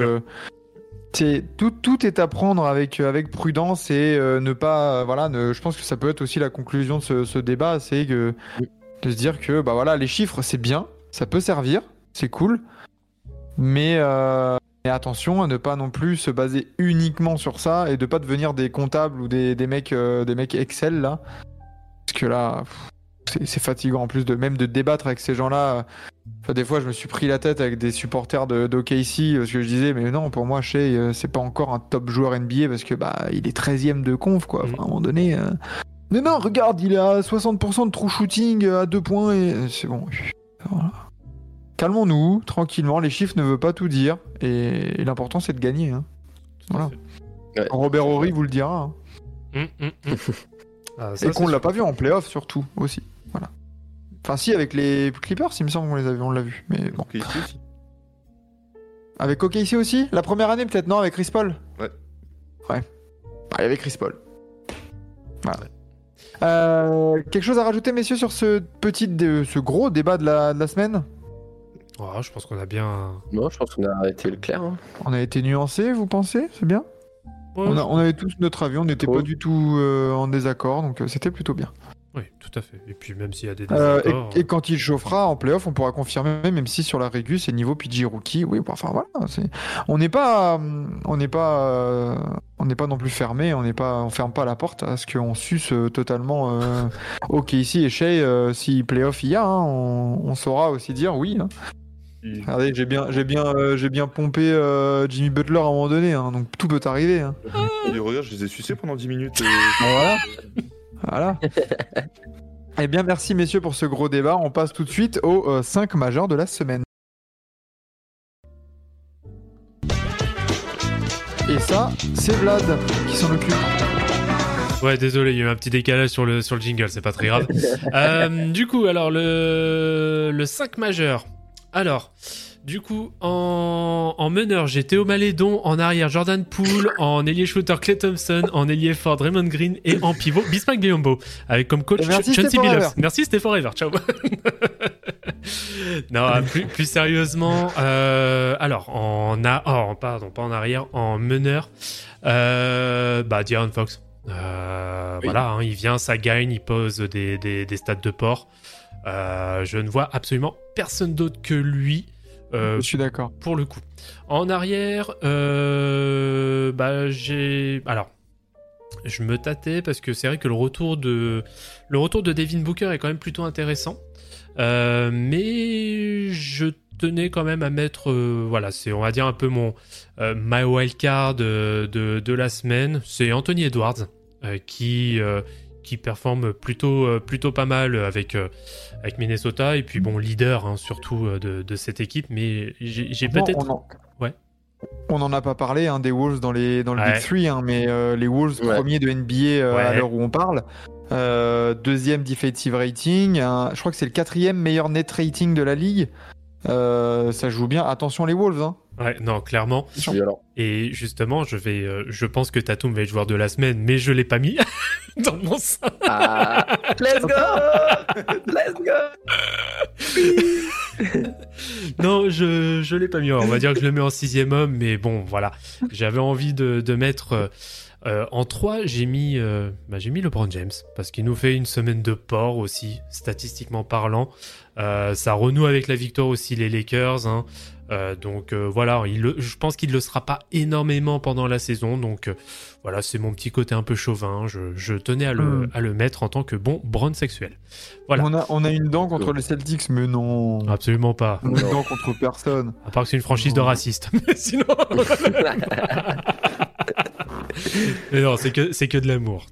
Tout, tout est à prendre avec, euh, avec prudence et euh, ne pas. euh, voilà, ne- je pense que ça peut être aussi la conclusion de ce, ce débat, c'est que de se dire que bah voilà, les chiffres c'est bien, ça peut servir, c'est cool, mais euh, Mais attention à ne pas non plus se baser uniquement sur ça et de pas devenir des comptables ou des, des mecs, des mecs Excel là. Parce que là, pff, c'est- fatigant en plus de même de débattre avec ces gens-là. Enfin, des fois, je me suis pris la tête avec des supporters de, d'OKC parce que je disais, mais non, pour moi, Shea, euh, c'est pas encore un top joueur NBA parce que bah, il est 13ème de conf, quoi. Enfin, à un moment donné. euh, Mais non, regarde, il est à 60% de true shooting euh, à deux points et euh, c'est bon. Voilà. Calmons-nous, tranquillement, les chiffres ne veulent pas tout dire et, et l'important c'est de gagner. hein. Voilà. Ouais. Robert Horry vous le dira. hein. Hum. Ah, ça, et qu'on l'a pas vu en playoff surtout aussi. Enfin si avec les Clippers, il me semble qu'on les avait, on l'a vu. Mais bon. Ici aussi. Avec OKC aussi? La première année peut-être non avec Chris Paul? Ouais. Ouais. Bah, il y avait Chris Paul. Voilà. Euh, quelque chose à rajouter messieurs sur ce petit, dé- ce gros débat de la, de la semaine? Ah, je pense qu'on a bien. Non, je pense qu'on a arrêté le clair. hein. On a été nuancé, vous pensez? C'est bien? On, a- on avait tous notre avis, on n'était pas du tout euh, en désaccord, donc euh, c'était plutôt bien. Oui, tout à fait. Et puis même s'il y a des Euh, désaccords. et, et quand il chauffera en playoff, on pourra confirmer, même si sur la régu c'est niveau PG rookie. Oui, enfin voilà, on n'est pas, euh, on n'est pas, euh, on n'est pas non plus fermé, on n'est pas, on ferme pas la porte à ce qu'on suce totalement. Euh, ok ici et Shea, euh, si playoff il y a, hein, on, on saura aussi dire oui. hein. Il- Regardez, j'ai bien, j'ai bien, euh, j'ai bien pompé euh, Jimmy Butler à un moment donné, hein, donc tout peut arriver. hein. il- regarde, je les ai sucés pendant 10 minutes. euh, Voilà. Voilà. (laughs) Eh bien, merci messieurs pour ce gros débat. On passe tout de suite aux 5 majeurs de la semaine. Et ça, c'est Vlad qui s'en occupe. Ouais, désolé, il y a eu un petit décalage sur le, sur le jingle, c'est pas très grave. (laughs) Euh, du coup, alors, le, le 5 majeur. Alors, du coup, en, en meneur, j'ai Théo Malédon, en arrière, Jordan Poole, (coughs) en ailier shooter, Clay Thompson, en ailier fort, Draymond Green, et en pivot, Bismarck Biombo, avec comme coach Forever. Billups. Merci, Stay Forever. Ciao. (laughs) non, plus, plus sérieusement, euh, alors, en, a, oh, pardon, pas en arrière, en meneur, euh, bah, De'Aaron Fox. Euh, Oui. Voilà, hein, il vient, ça gagne, il pose des, des, des stats de port. Je ne vois absolument personne d'autre que lui euh, Je suis d'accord. pour le coup. En arrière, euh, bah j'ai alors. Je me tâtais parce que c'est vrai que le retour de le retour de Devin Booker est quand même plutôt intéressant, Euh, mais je tenais quand même à mettre euh, voilà c'est on va dire un peu mon euh, my wildcard de, de, de la semaine c'est Anthony Edwards qui qui performe plutôt euh, plutôt pas mal avec euh, avec Minnesota et puis bon leader hein, surtout euh, de, de cette équipe mais j'ai peut-être on en... Ouais. On n'en a pas parlé hein, des Wolves dans, les, dans le Ouais. Big Three, hein, mais euh, les Wolves Ouais. premiers de NBA euh, à l'heure où on parle. Euh, deuxième defensive rating. je crois que c'est le quatrième meilleur net rating de la ligue. Euh, ça joue bien. Attention les Wolves. Hein. ouais non clairement. Et justement, je vais, euh, je pense que Tatum va être joueur de la semaine, mais je l'ai pas mis (laughs) dans mon sein. Ah, let's go Let's go (laughs) Non, je, je l'ai pas mis. On va dire que je le mets en sixième homme, mais bon, voilà. J'avais envie de, de mettre euh, euh, en 3, j'ai mis, euh, bah, j'ai mis LeBron James parce qu'il nous fait une semaine de port aussi, statistiquement parlant. Euh, ça renoue avec la victoire aussi les Lakers. hein. Euh, donc euh, voilà, il le- je pense qu'il ne le sera pas énormément pendant la saison. Donc euh, voilà, c'est mon petit côté un peu chauvin. Je, je tenais à le, Mm. à le mettre en tant que bon Brown sexuel. Voilà. On, a, on a une dent contre les Celtics, mais non. Absolument pas. On a une dent contre personne. À part que c'est une franchise de racistes. (laughs) Mais sinon. (laughs) Mais non, c'est que, c'est que de l'amour.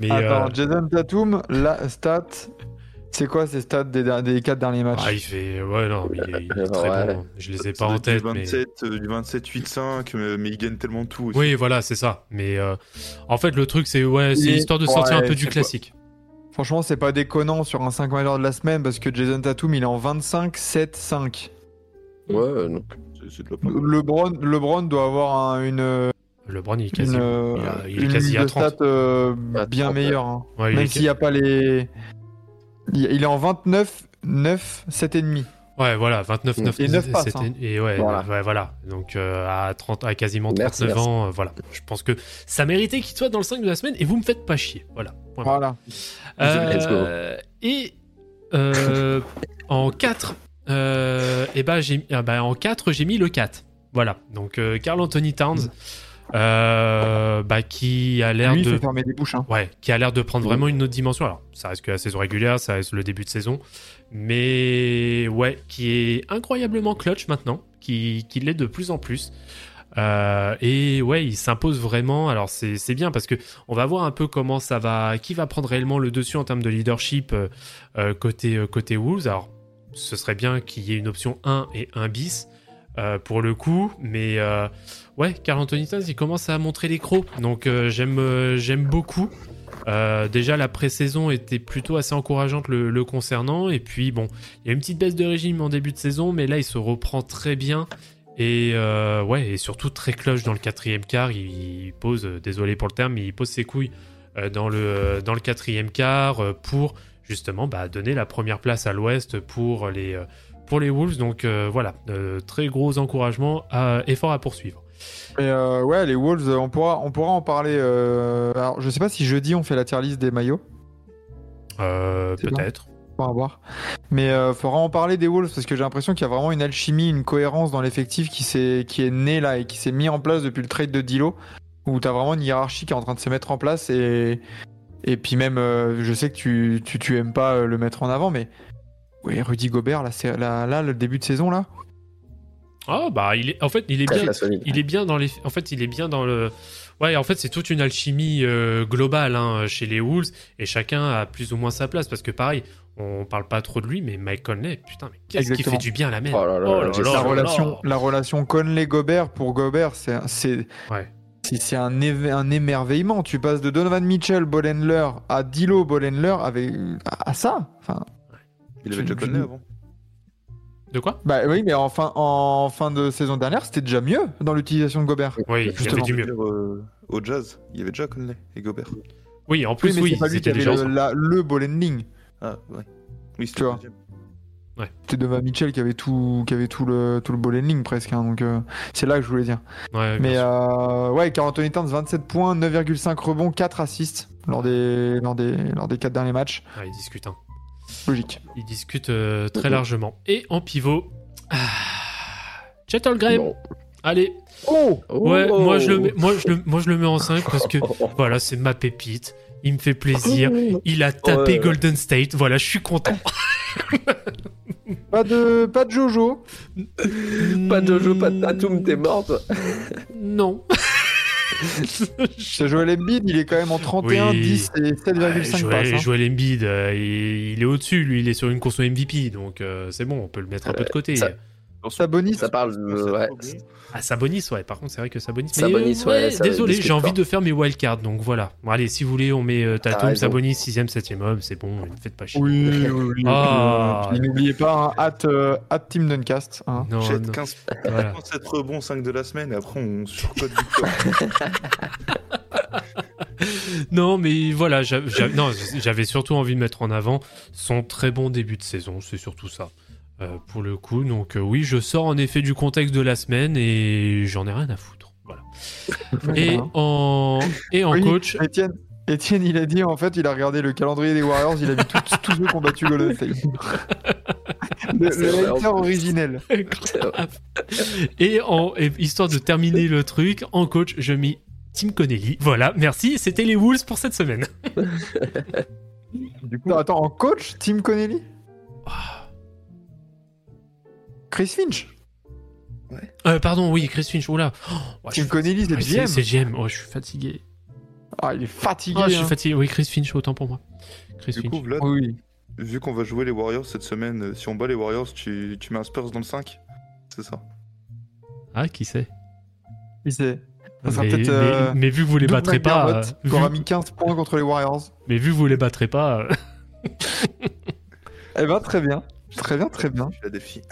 Mais Attends, euh, Jason Tatum, la stat. C'est quoi ces stats des, des 4 derniers matchs ah, il fait. Ouais, non, mais il est, il est très Ouais. bon. Je les ai pas en tête. Du Mais... 27, euh, du 27 8-5, mais, mais il gagne tellement tout aussi. Oui, voilà, c'est ça. Mais euh, en fait, le truc, c'est ouais, c'est histoire de sortir ouais, un peu du classique. Franchement, c'est pas déconnant sur un 5 majeur de la semaine parce que Jason Tatum, il est en 25, 7, 5. Ouais, donc, C'est- C'est de la part. LeBron, LeBron doit avoir un- une, LeBron, il est quasi, une, euh, il a- il est une quasi à de 30. stats euh, bien 30, ouais. meilleure. hein. Ouais, il Même s'il n'y a pas les. Il est en 29, 9, 7,5. Ouais, voilà, 29, 9, Et neuf passes, c'était- hein. Et ouais, Voilà. ouais, voilà. Donc euh, à 30, à quasiment Merci, 39 merci. ans, euh, voilà. Je pense que ça méritait qu'il soit dans le 5 de la semaine et vous me faites pas chier. Voilà. Voilà. Euh, et euh, en 4, euh, et ben j'ai ah bah, en 4, j'ai mis le 4. Voilà, donc euh, Carl Anthony Towns, euh, bah, qui a l'air de. fait fermer des bouches. Hein. Ouais, qui a l'air de prendre vraiment une autre dimension. Alors, ça reste que la saison régulière, ça reste le début de saison. Mais ouais, qui est incroyablement clutch maintenant, qui, qui l'est de plus en plus. Euh, et ouais, il s'impose vraiment. Alors c'est bien parce que on va voir un peu comment ça va, qui va prendre réellement le dessus en termes de leadership euh, côté euh, côté Wolves. Alors ce serait bien qu'il y ait une option 1 et 1 bis pour le coup, mais ouais, Carl Anthony il commence à montrer les crocs, donc euh, j'aime euh, j'aime beaucoup. Euh, déjà la pré-saison était plutôt assez encourageante le, concernant. Et puis bon il y a une petite baisse de régime en début de saison mais là il se reprend très bien. Et et surtout très cloche dans le quatrième quart. Il, pose désolé pour le terme mais il pose ses couilles dans le quatrième quart pour justement bah, donner la première place à l'ouest pour les Wolves. Donc voilà très gros encouragement à, effort à poursuivre Mais euh, ouais, les Wolves, on pourra, on pourra en parler. euh, Alors, je sais pas si jeudi on fait la tier list des maillots. Euh, peut-être On va voir. Mais faudra en parler des Wolves parce que j'ai l'impression qu'il y a vraiment une alchimie, une cohérence dans l'effectif qui, s'est- qui est née là et qui s'est mis en place depuis le trade de Dilo. Où tu as vraiment une hiérarchie qui est en train de se mettre en place. Et, et puis même, je sais que tu, tu, tu aimes pas le mettre en avant, mais. Oui, Rudy Gobert, là, là, le début de saison, là. Ah bah il est en fait il est bien il est bien dans les en fait il est bien dans le ouais en fait c'est toute une alchimie euh, globale hein, chez les Wolves et chacun a plus ou moins sa place parce que pareil on parle pas trop de lui mais Mike Conley putain mais qu'est-ce qui fait du bien à la mer? Oh là là, j'ai la, là, relation, la relation Conley-Gobert pour Gobert, c'est c'est Ouais. c'est- un, un émerveillement. Tu passes de Donovan Mitchell, Bollenler à Dilo, Bollenler avec à, à ça. Enfin, Il avait déjà connu avant. De quoi? Bah oui, mais en fin, en fin de saison dernière, c'était déjà mieux dans l'utilisation de Gobert. oui il y avait Justement. du mieux dire, euh, au jazz, il y avait déjà Conley et Gobert. oui en Oui, plus mais oui, c'est pas lui qui c'était déjà le, la- le ball handling. Ah, ouais. Oui, c'était Tu vois. C'était Donovan Mitchell qui avait tout, qui avait tout le, tout le ball handling presque. hein, donc euh, c'est là que je voulais dire. Ouais, Mais euh, ouais, Carl Anthony Towns, 27 points, 9,5 rebonds, 4 assists lors des, lors des, lors des 4 derniers matchs. Ouais, il discute hein. Logique. il discute euh, très largement et en pivot ah, Holmgren Bon. allez Oh ouais Oh. moi je le mets, moi je le moi je le mets en 5 parce que (laughs) voilà c'est ma pépite il me fait plaisir il a tapé Ouais. Golden State voilà je suis content (laughs) Pas de, pas de Jojo. Pas de Jojo, pas de Tatum, t'es morte. Non. (laughs) Joel Embiid, il est quand même en 31, Oui. 10 et 7,5 passes. Joel, hein. Joel Embiid, euh, il, il est au-dessus, lui, il est sur une course au MVP, donc euh, c'est bon, on peut le mettre un peu de côté. ça- Sabonis, Ça parle, euh, ouais. Ah, Sabonis, ouais, par contre, c'est vrai que Sabonis. mais, Sabonis, euh, ouais, ça désolé, j'ai envie pas. de faire mes wildcards, donc voilà. Bon, allez, si vous voulez, on met euh, Tatum, raison. Sabonis, 6ème, 7ème homme, c'est bon, ne faites pas chier. Oui, oui, oui. Ah. N'oubliez pas, hein, at, euh, at Team Duncast. hein. Non, non. 15 (laughs) Voilà. 7 rebonds, 5 de la semaine, et après on surcode victoire. (laughs) Non, mais voilà, j'avais surtout envie de mettre en avant son très bon début de saison, c'est surtout ça. Euh, pour le coup, donc euh, oui, je sors en effet du contexte de la semaine et j'en ai rien à foutre. Voilà. (laughs) Et en, et en Oui, coach, Étienne, Étienne, il a dit en fait, il a regardé le calendrier des Warriors, il a vu tous ceux qui ont battu Golden State. (laughs) le le vrai, originel. (laughs) Et en et histoire de terminer le truc, en coach, je mis Tim Connelly. Voilà, merci, c'était les Wolves pour cette semaine. Du coup, attends, en coach, Team Connelly? Chris Finch Euh, pardon, oui, Chris Finch, oula. Oh, Tim suis Connelly, c'est Ouais, GM. C'est GM, oh, je suis fatigué. Ah, il est fatigué. Ah, je suis hein. fatigué. Oui, Chris Finch, autant pour moi. Chris Du Finch. coup, Vlad, Oui. vu qu'on va jouer les Warriors cette semaine, euh, si on bat les Warriors, tu, tu mets un Spurs dans le 5 C'est ça? Ah, qui sait? Il sait? Ça sera mais, peut-être. mais- euh, mais vu que vous les battrez pas, euh, qui aura vu- mis 15 points contre les Warriors. mais vu que vous les battrez pas, euh, Eh ben, très bien. Très bien, très bien. Je la défie.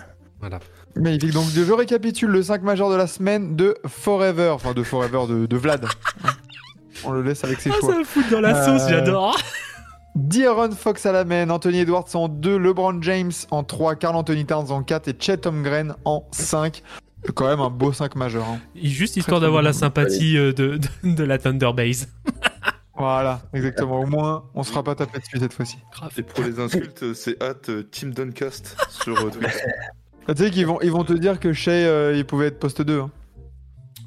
Voilà. Magnifique. Donc, je récapitule le 5 majeur de la semaine de Forever. Enfin, de Forever de, de Vlad. (laughs) On le laisse avec ses Ah, choix. ça me fout dans la Euh, sauce, j'adore. D'Aaron Fox à la main, Anthony Edwards en 2, LeBron James en 3, Carl Anthony Towns en 4 et Chet Holmgren en 5. C'est quand même un beau 5 majeur. hein. Juste histoire d'avoir la sympathie euh, de, de, de la Thunder Base. (laughs) Voilà, exactement. Au moins, on se fera pas taper dessus cette fois-ci. Grave. Et pour les insultes, c'est at euh, Team Duncast sur euh, (laughs) Tu sais qu'ils vont, ils vont te dire que Shea, euh, il pouvait être poste 2. Hein.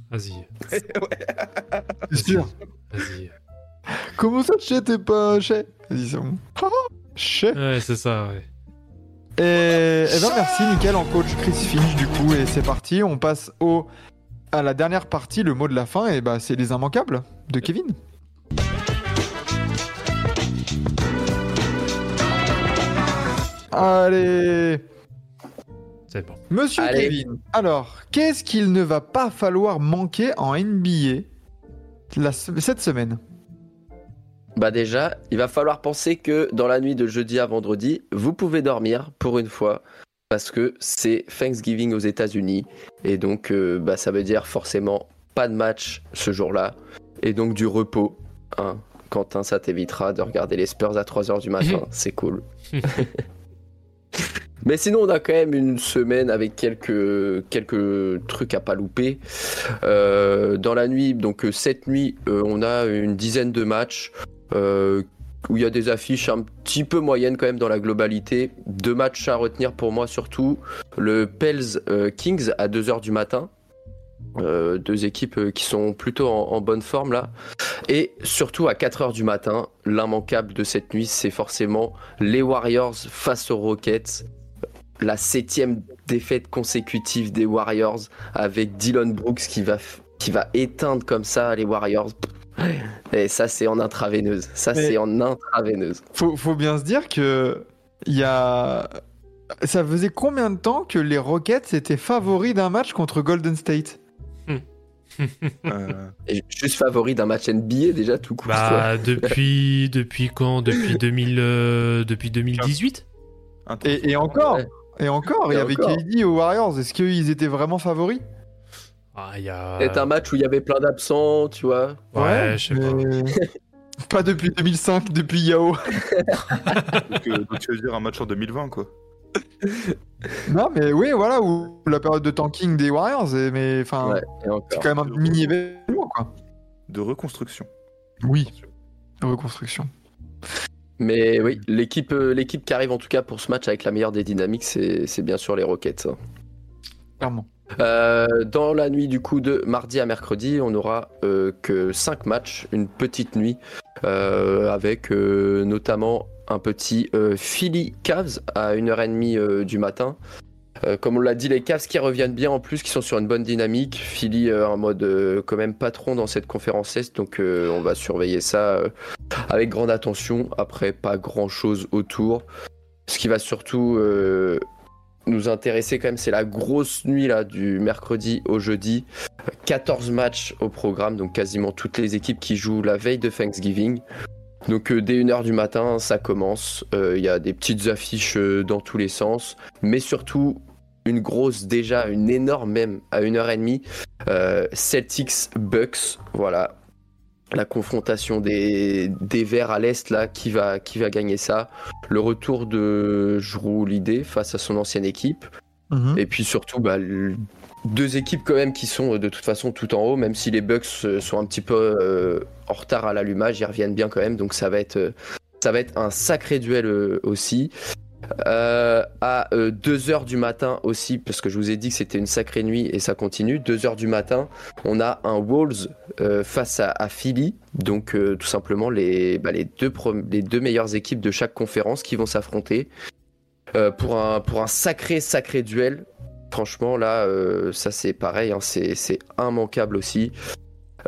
Vas-y, (laughs) C'est sûr. vas-y. Comment ça, Shea, t'es pas Shea Vas-y, c'est bon. (laughs) Shea. Ouais, c'est ça, ouais. Et, eh ben merci nickel en coach Chris Finch du coup et c'est parti on passe au à la dernière partie le mot de la fin et bah c'est les immanquables de Kevin. Allez C'est bon. Monsieur Allez. Kevin alors qu'est-ce qu'il ne va pas falloir manquer en NBA la cette semaine? Bah déjà, il va falloir penser que dans la nuit de jeudi à vendredi, vous pouvez dormir pour une fois parce que c'est Thanksgiving aux États-Unis et donc euh, bah, ça veut dire forcément pas de match ce jour-là et donc du repos. Hein. Quentin, ça t'évitera de regarder les Spurs à 3h du matin, (laughs) c'est cool. (laughs) Mais sinon, on a quand même une semaine avec quelques, trucs à pas louper. Euh, dans la nuit, donc euh, cette nuit, euh, on a une dizaine de matchs où il y a des affiches un petit peu moyennes quand même dans la globalité. Deux matchs à retenir pour moi surtout. Le Pels Kings à 2h du matin. Euh, deux équipes euh, qui sont plutôt en, en bonne forme là. Et surtout à 4h du matin, l'immanquable de cette nuit, c'est forcément les Warriors face aux Rockets. La septième défaite consécutive des Warriors avec Dylan Brooks qui va, qui va éteindre comme ça les Warriors. Et ça, c'est en intraveineuse. Ça, c'est en intraveineuse. faut, faut bien se dire que il y a ça faisait combien de temps que les Rockets étaient favoris d'un match contre Golden State? (laughs) Euh, Et juste favori d'un match NBA déjà tout court. Bah, depuis, (laughs) depuis quand? Depuis 2000, euh, depuis 2018 un temps Et, et encore, Ouais. et encore, Et il y avait encore. KD aux Warriors. Est-ce qu'ils étaient vraiment favoris? Ah, il y a. Peut-être un match où il y avait plein d'absents, tu vois. Ouais, je sais pas. (laughs) pas depuis 2005, depuis Yao. Donc, euh, donc, tu veux dire un match en 2020, quoi. Non, mais oui, voilà, ou la période de tanking des Warriors. et- mais enfin, Ouais, c'est quand même un mini événement, quoi. De reconstruction. Oui, reconstruction. Mais oui, l'équipe, euh, l'équipe qui arrive en tout cas pour ce match avec la meilleure des dynamiques, c'est, c'est bien sûr les Rockets. hein. Clairement. Euh, dans la nuit du coup de mardi à mercredi, on aura euh, que 5 matchs, une petite nuit, euh, avec euh, notamment un petit euh, Philly Cavs à 1h30 euh, du matin. Euh, comme on l'a dit, les Cavs qui reviennent bien en plus, qui sont sur une bonne dynamique. Philly en mode quand même patron dans cette conférence Est, donc on va surveiller ça avec grande attention. Après, pas grand chose autour. Ce qui va surtout nous intéresser quand même, c'est la grosse nuit là du mercredi au jeudi. 14 matchs au programme, donc quasiment toutes les équipes qui jouent la veille de Thanksgiving. Donc euh, dès 1h du matin, ça commence. Euh, Il y a des petites affiches euh, dans tous les sens, mais surtout une grosse, déjà une énorme même à 1h30. Euh, Celtics Bucks, voilà. La confrontation des, des Verts à l'Est, là, qui va, qui va gagner ça Le retour de Jrue Lidé face à son ancienne équipe. Mhm. Et puis surtout, bah, deux équipes quand même qui sont euh, de toute façon tout en haut, même si les Bucks euh, sont un petit peu euh, en retard à l'allumage, ils reviennent bien quand même, donc ça va être, ça va être un sacré duel aussi. À 2h du matin aussi, parce que je vous ai dit que c'était une sacrée nuit et ça continue, 2h du matin, on a un Wolves face à, Philly, donc tout simplement les, bah, les, deux les deux meilleures équipes de chaque conférence qui vont s'affronter pour, un, pour un sacré, sacré duel. Franchement, là, euh, ça c'est pareil, hein, c'est immanquable aussi.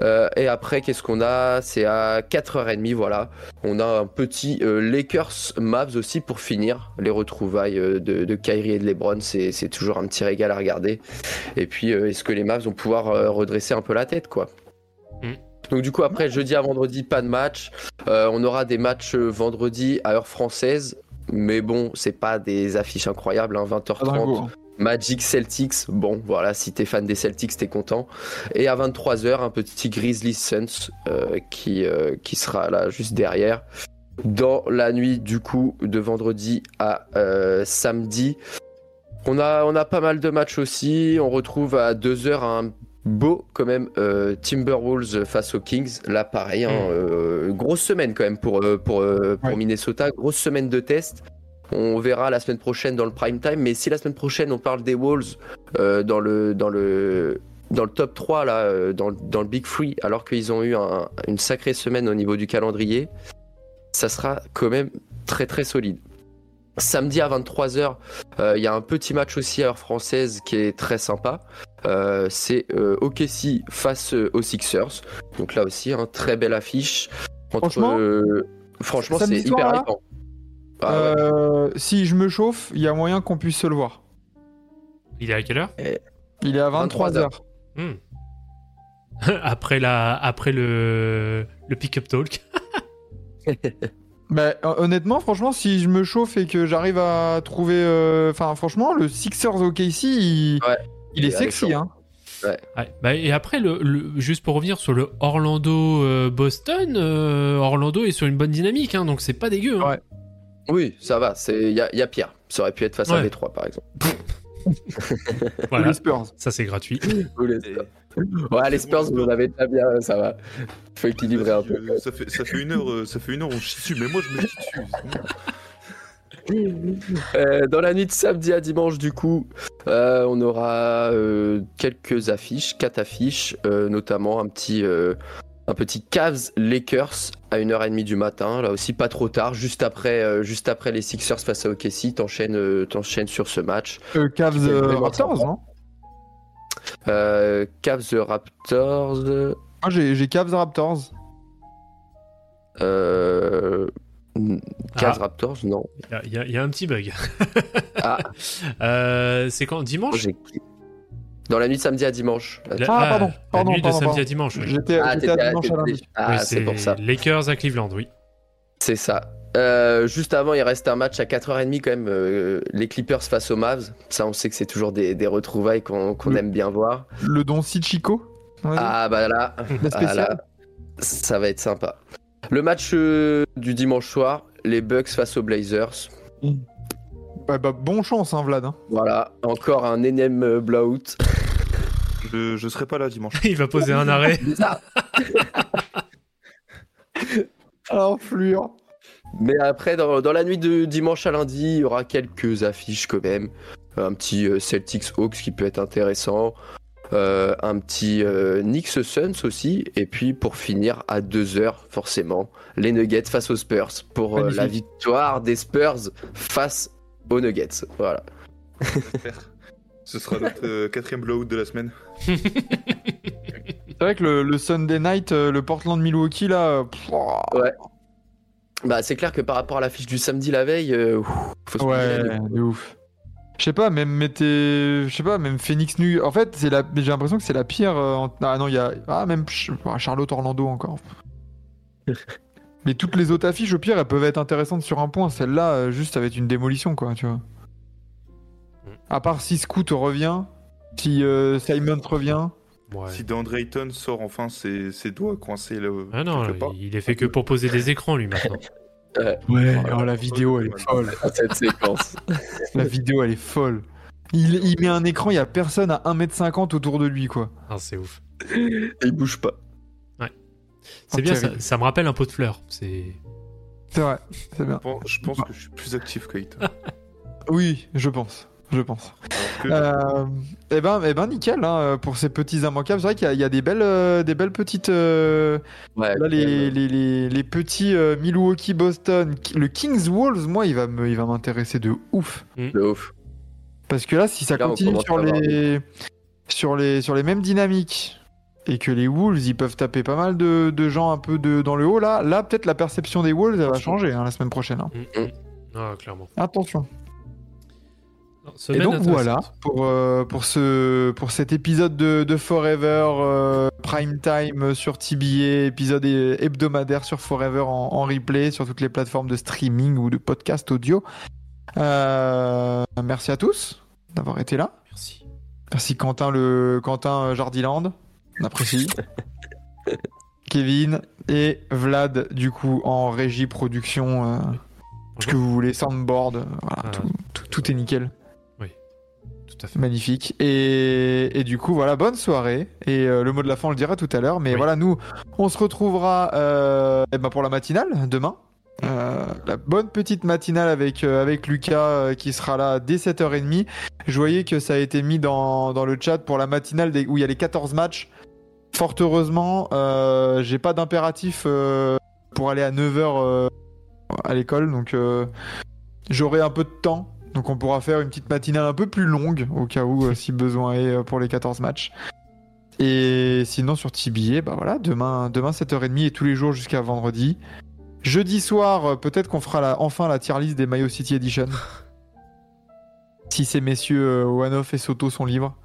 Euh, et après, qu'est-ce qu'on a? C'est à 4h30, voilà. On a un petit euh, Lakers Mavs aussi pour finir. Les retrouvailles euh, de, de Kyrie et de LeBron, c'est toujours un petit régal à regarder. Et puis, euh, est-ce que les Mavs vont pouvoir euh, redresser un peu la tête, quoi? Mm. Donc du coup, après, jeudi à vendredi, pas de match. Euh, on aura des matchs vendredi à heure française. Mais bon, c'est pas des affiches incroyables, hein, Pas dingo, 20h30. hein. Magic Celtics, bon voilà, si t'es fan des Celtics, t'es content. Et à 23h, un petit Grizzlies Suns euh, qui, euh, qui sera là juste derrière. Dans la nuit du coup de vendredi à euh, samedi, on a, on a pas mal de matchs aussi. On retrouve à 2h un beau quand même euh, Timberwolves face aux Kings. Là pareil, hein, Mm. euh, grosse semaine quand même pour, pour, pour Ouais. Minnesota, grosse semaine de test. On verra la semaine prochaine dans le prime time. Mais si la semaine prochaine on parle des Wolves euh, dans le dans le dans le top 3 là, euh, dans, le- dans le Big Free, alors qu'ils ont eu un- une sacrée semaine au niveau du calendrier, ça sera quand même très très solide. Samedi à 23h, il y a un petit match aussi à heure française qui est très sympa. Euh, c'est euh, OKC face euh, aux Sixers. Donc là aussi, un très belle affiche. Entre, Franchement, euh, franchement, c'est hyper hypant. Ah ouais. Euh, si je me chauffe, il y a moyen qu'on puisse se le voir. Il est à quelle heure Il est à 23h. Hmm. (laughs) Après la, après le, le pick-up talk. (laughs) Mais hon- honnêtement, franchement, si je me chauffe et que j'arrive à trouver. euh, Enfin, franchement, le Sixers OKC, il, Ouais. il est Il est sexy. Hein. Ouais, bah, et après, le, le- juste pour revenir sur le Orlando-Boston, euh, Orlando est sur une bonne dynamique, hein, donc c'est pas dégueu. hein. Oui, ça va. Il y a, y a pire. Ça aurait pu être face à Ouais. V3, par exemple. (laughs) Voilà, les Spurs. ça c'est gratuit. Ou les Spurs. Ouais, les Spurs, vous en avez déjà bien, ça va. Faut équilibrer un peu. Ça, fait, ça fait une heure, euh, ça fait une heure on chie dessus, mais moi je me chie dessus. Euh, dans la nuit de samedi à dimanche, du coup, euh, on aura euh, quelques affiches, quatre affiches, euh, notamment un petit, euh, un petit Cavs Lakers à 1h30 du matin. Là aussi, pas trop tard, juste après, euh, juste après les Sixers face à OKC. T'enchaînes, euh, t'enchaînes sur ce match. Euh, Cavs euh, vraiment Raptors, non Euh, Cavs Raptors. Moi, j'ai j'ai Cavs Raptors. Euh, Cavs Ah. Raptors, non. Il y a- y, un petit bug. Ah. (laughs) Euh, c'est quand Dimanche? J'ai- Dans la nuit de samedi à dimanche. La- Ah, pardon, la pardon, nuit de pardon, samedi pardon. à dimanche. oui. J'étais Ah, à à- dimanche à lundi. Ah, Oui, c'est pour ça. Lakers à Cleveland, oui. C'est ça. Euh, juste avant, il reste un match à 4h30 quand même. euh, les Clippers face aux Mavs. Ça, on sait que c'est toujours des, des retrouvailles qu'on aime bien voir. Le don Chico. Ah bah là, La ah, là, ça va être sympa. Le match euh, du dimanche soir, les Bucks face aux Blazers. Ouais, bah, bon chance, hein, Vlad. hein. Voilà, encore un énième euh, blowout. Je, je serai pas là dimanche. (laughs) Il va poser un arrêt. (laughs) Ah, enflure. Mais après, dans, dans la nuit de dimanche à lundi, il y aura quelques affiches quand même. Un petit euh, Celtics Hawks qui peut être intéressant. Euh, un petit euh, Knicks Suns aussi. Et puis pour finir, à 2h, forcément, les Nuggets face aux Spurs. Pour euh, la victoire des Spurs face aux Nuggets. Voilà. Ce sera notre euh, quatrième blowout de la semaine. C'est vrai que le, le Sunday night, euh, le Portland Milwaukee, là. pff, oh, Bah, c'est clair que par rapport à l'affiche du samedi la veille, euh, ouf, faut se Ouais, de ouf. Je sais pas, même mettez. Je sais pas, même Phoenix New. En fait, c'est la... j'ai l'impression que c'est la pire. euh, en- Ah non, il y a. Ah, même Ch- ah, Charlotte Orlando encore. (laughs) Mais toutes les autres affiches, au pire, elles peuvent être intéressantes sur un point. Celle-là, euh, juste, ça va être une démolition, quoi, tu vois. À part si Scoot revient, si euh, Simon revient. Ouais. Si DeAndre Ayton sort enfin ses, ses doigts coincés là. Ah non, il est fait que pour poser des écrans, lui, maintenant. (laughs) Ouais, oh, la vidéo, elle est folle. (laughs) Cette séquence. La vidéo, elle est folle. Il, il met un écran, il y a personne à 1m50 autour de lui, quoi. Ah, c'est ouf. Il bouge pas. C'est Oh, bien, ça, ça me rappelle un pot de fleurs. C'est. C'est vrai, c'est bien. Bon, je pense que je suis plus actif qu'Ayton. Oui, je pense. Je pense. Euh, eh ben, eh ben, nickel hein, pour ces petits immanquables. C'est vrai qu'il y, a- il y a des belles, euh, des belles petites. euh, Ouais, là, les, les, les, les petits euh, Milwaukee, Boston, le Kings Wolves, moi, il va me, il va m'intéresser de ouf. de ouf. Parce que là, si ça Là, continue sur les, sur les, sur les mêmes dynamiques et que les Wolves, ils peuvent taper pas mal de, de gens un peu de, dans le haut là, là, peut-être la perception des Wolves, elle va changer hein, la semaine prochaine. hein. Mm, mm. Ah, clairement. Attention. Et donc voilà pour, euh, pour, ce, pour cet épisode de, de Forever euh, Prime Time sur TBA, épisode hebdomadaire sur Forever en, en replay sur toutes les plateformes de streaming ou de podcast audio. Euh, merci à tous d'avoir été là. Merci. Merci Quentin le Quentin Jardiland, on apprécie. (laughs) Kevin et Vlad du coup en régie production euh, ce que vous voulez soundboard, voilà, Ah. tout, tout- tout est nickel. Tout à fait. Magnifique. Et, et du coup, voilà, bonne soirée. Et euh, le mot de la fin, on le dira tout à l'heure. Mais Oui. voilà, nous, on se retrouvera euh, eh ben, pour la matinale demain. Euh, la bonne petite matinale avec, euh, avec Lucas euh, qui sera là dès 7h30. Je voyais que ça a été mis dans, dans le chat pour la matinale des- où il y a les 14 matchs. Fort heureusement, j'ai pas d'impératif pour aller à 9h à l'école, donc j'aurai un peu de temps. Donc on pourra faire une petite matinale un peu plus longue au cas où euh, si besoin est euh, pour les 14 matchs. Et sinon sur TBA, bah voilà, demain, demain 7h30 et tous les jours jusqu'à vendredi. Jeudi soir, euh, peut-être qu'on fera la- enfin la tier list des Mayo City Edition. (laughs) si ces messieurs euh, One-Off et Soto sont libres.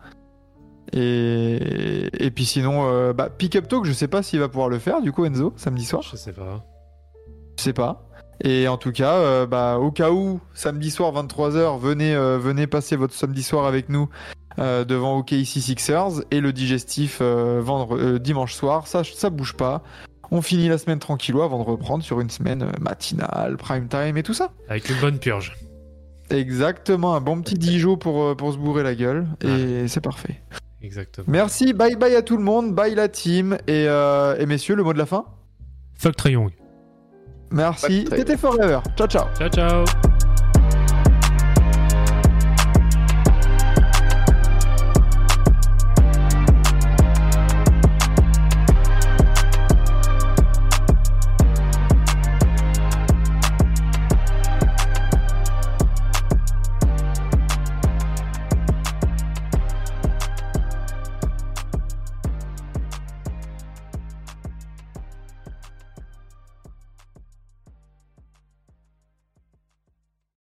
Et, et puis sinon, euh, bah, Pick Up Talk, je sais pas s'il va pouvoir le faire du coup Enzo, samedi soir. Je sais pas. Je sais pas. Et en tout cas, euh, bah, au cas où, samedi soir 23h, venez, euh, venez passer votre samedi soir avec nous euh, devant OKC Sixers et le digestif euh, vendre, euh, dimanche soir. Ça, ça bouge pas. On finit la semaine tranquillo avant de reprendre sur une semaine matinale, prime time et tout ça. Avec une bonne purge. Exactement, un bon petit Dijon pour, pour se bourrer la gueule. Et c'est parfait. Exactement. Merci, bye bye à tout le monde, bye la team. Et, euh, et messieurs, le mot de la fin? Fuck Young. Merci, TT Forever. Ciao, ciao. Ciao, ciao.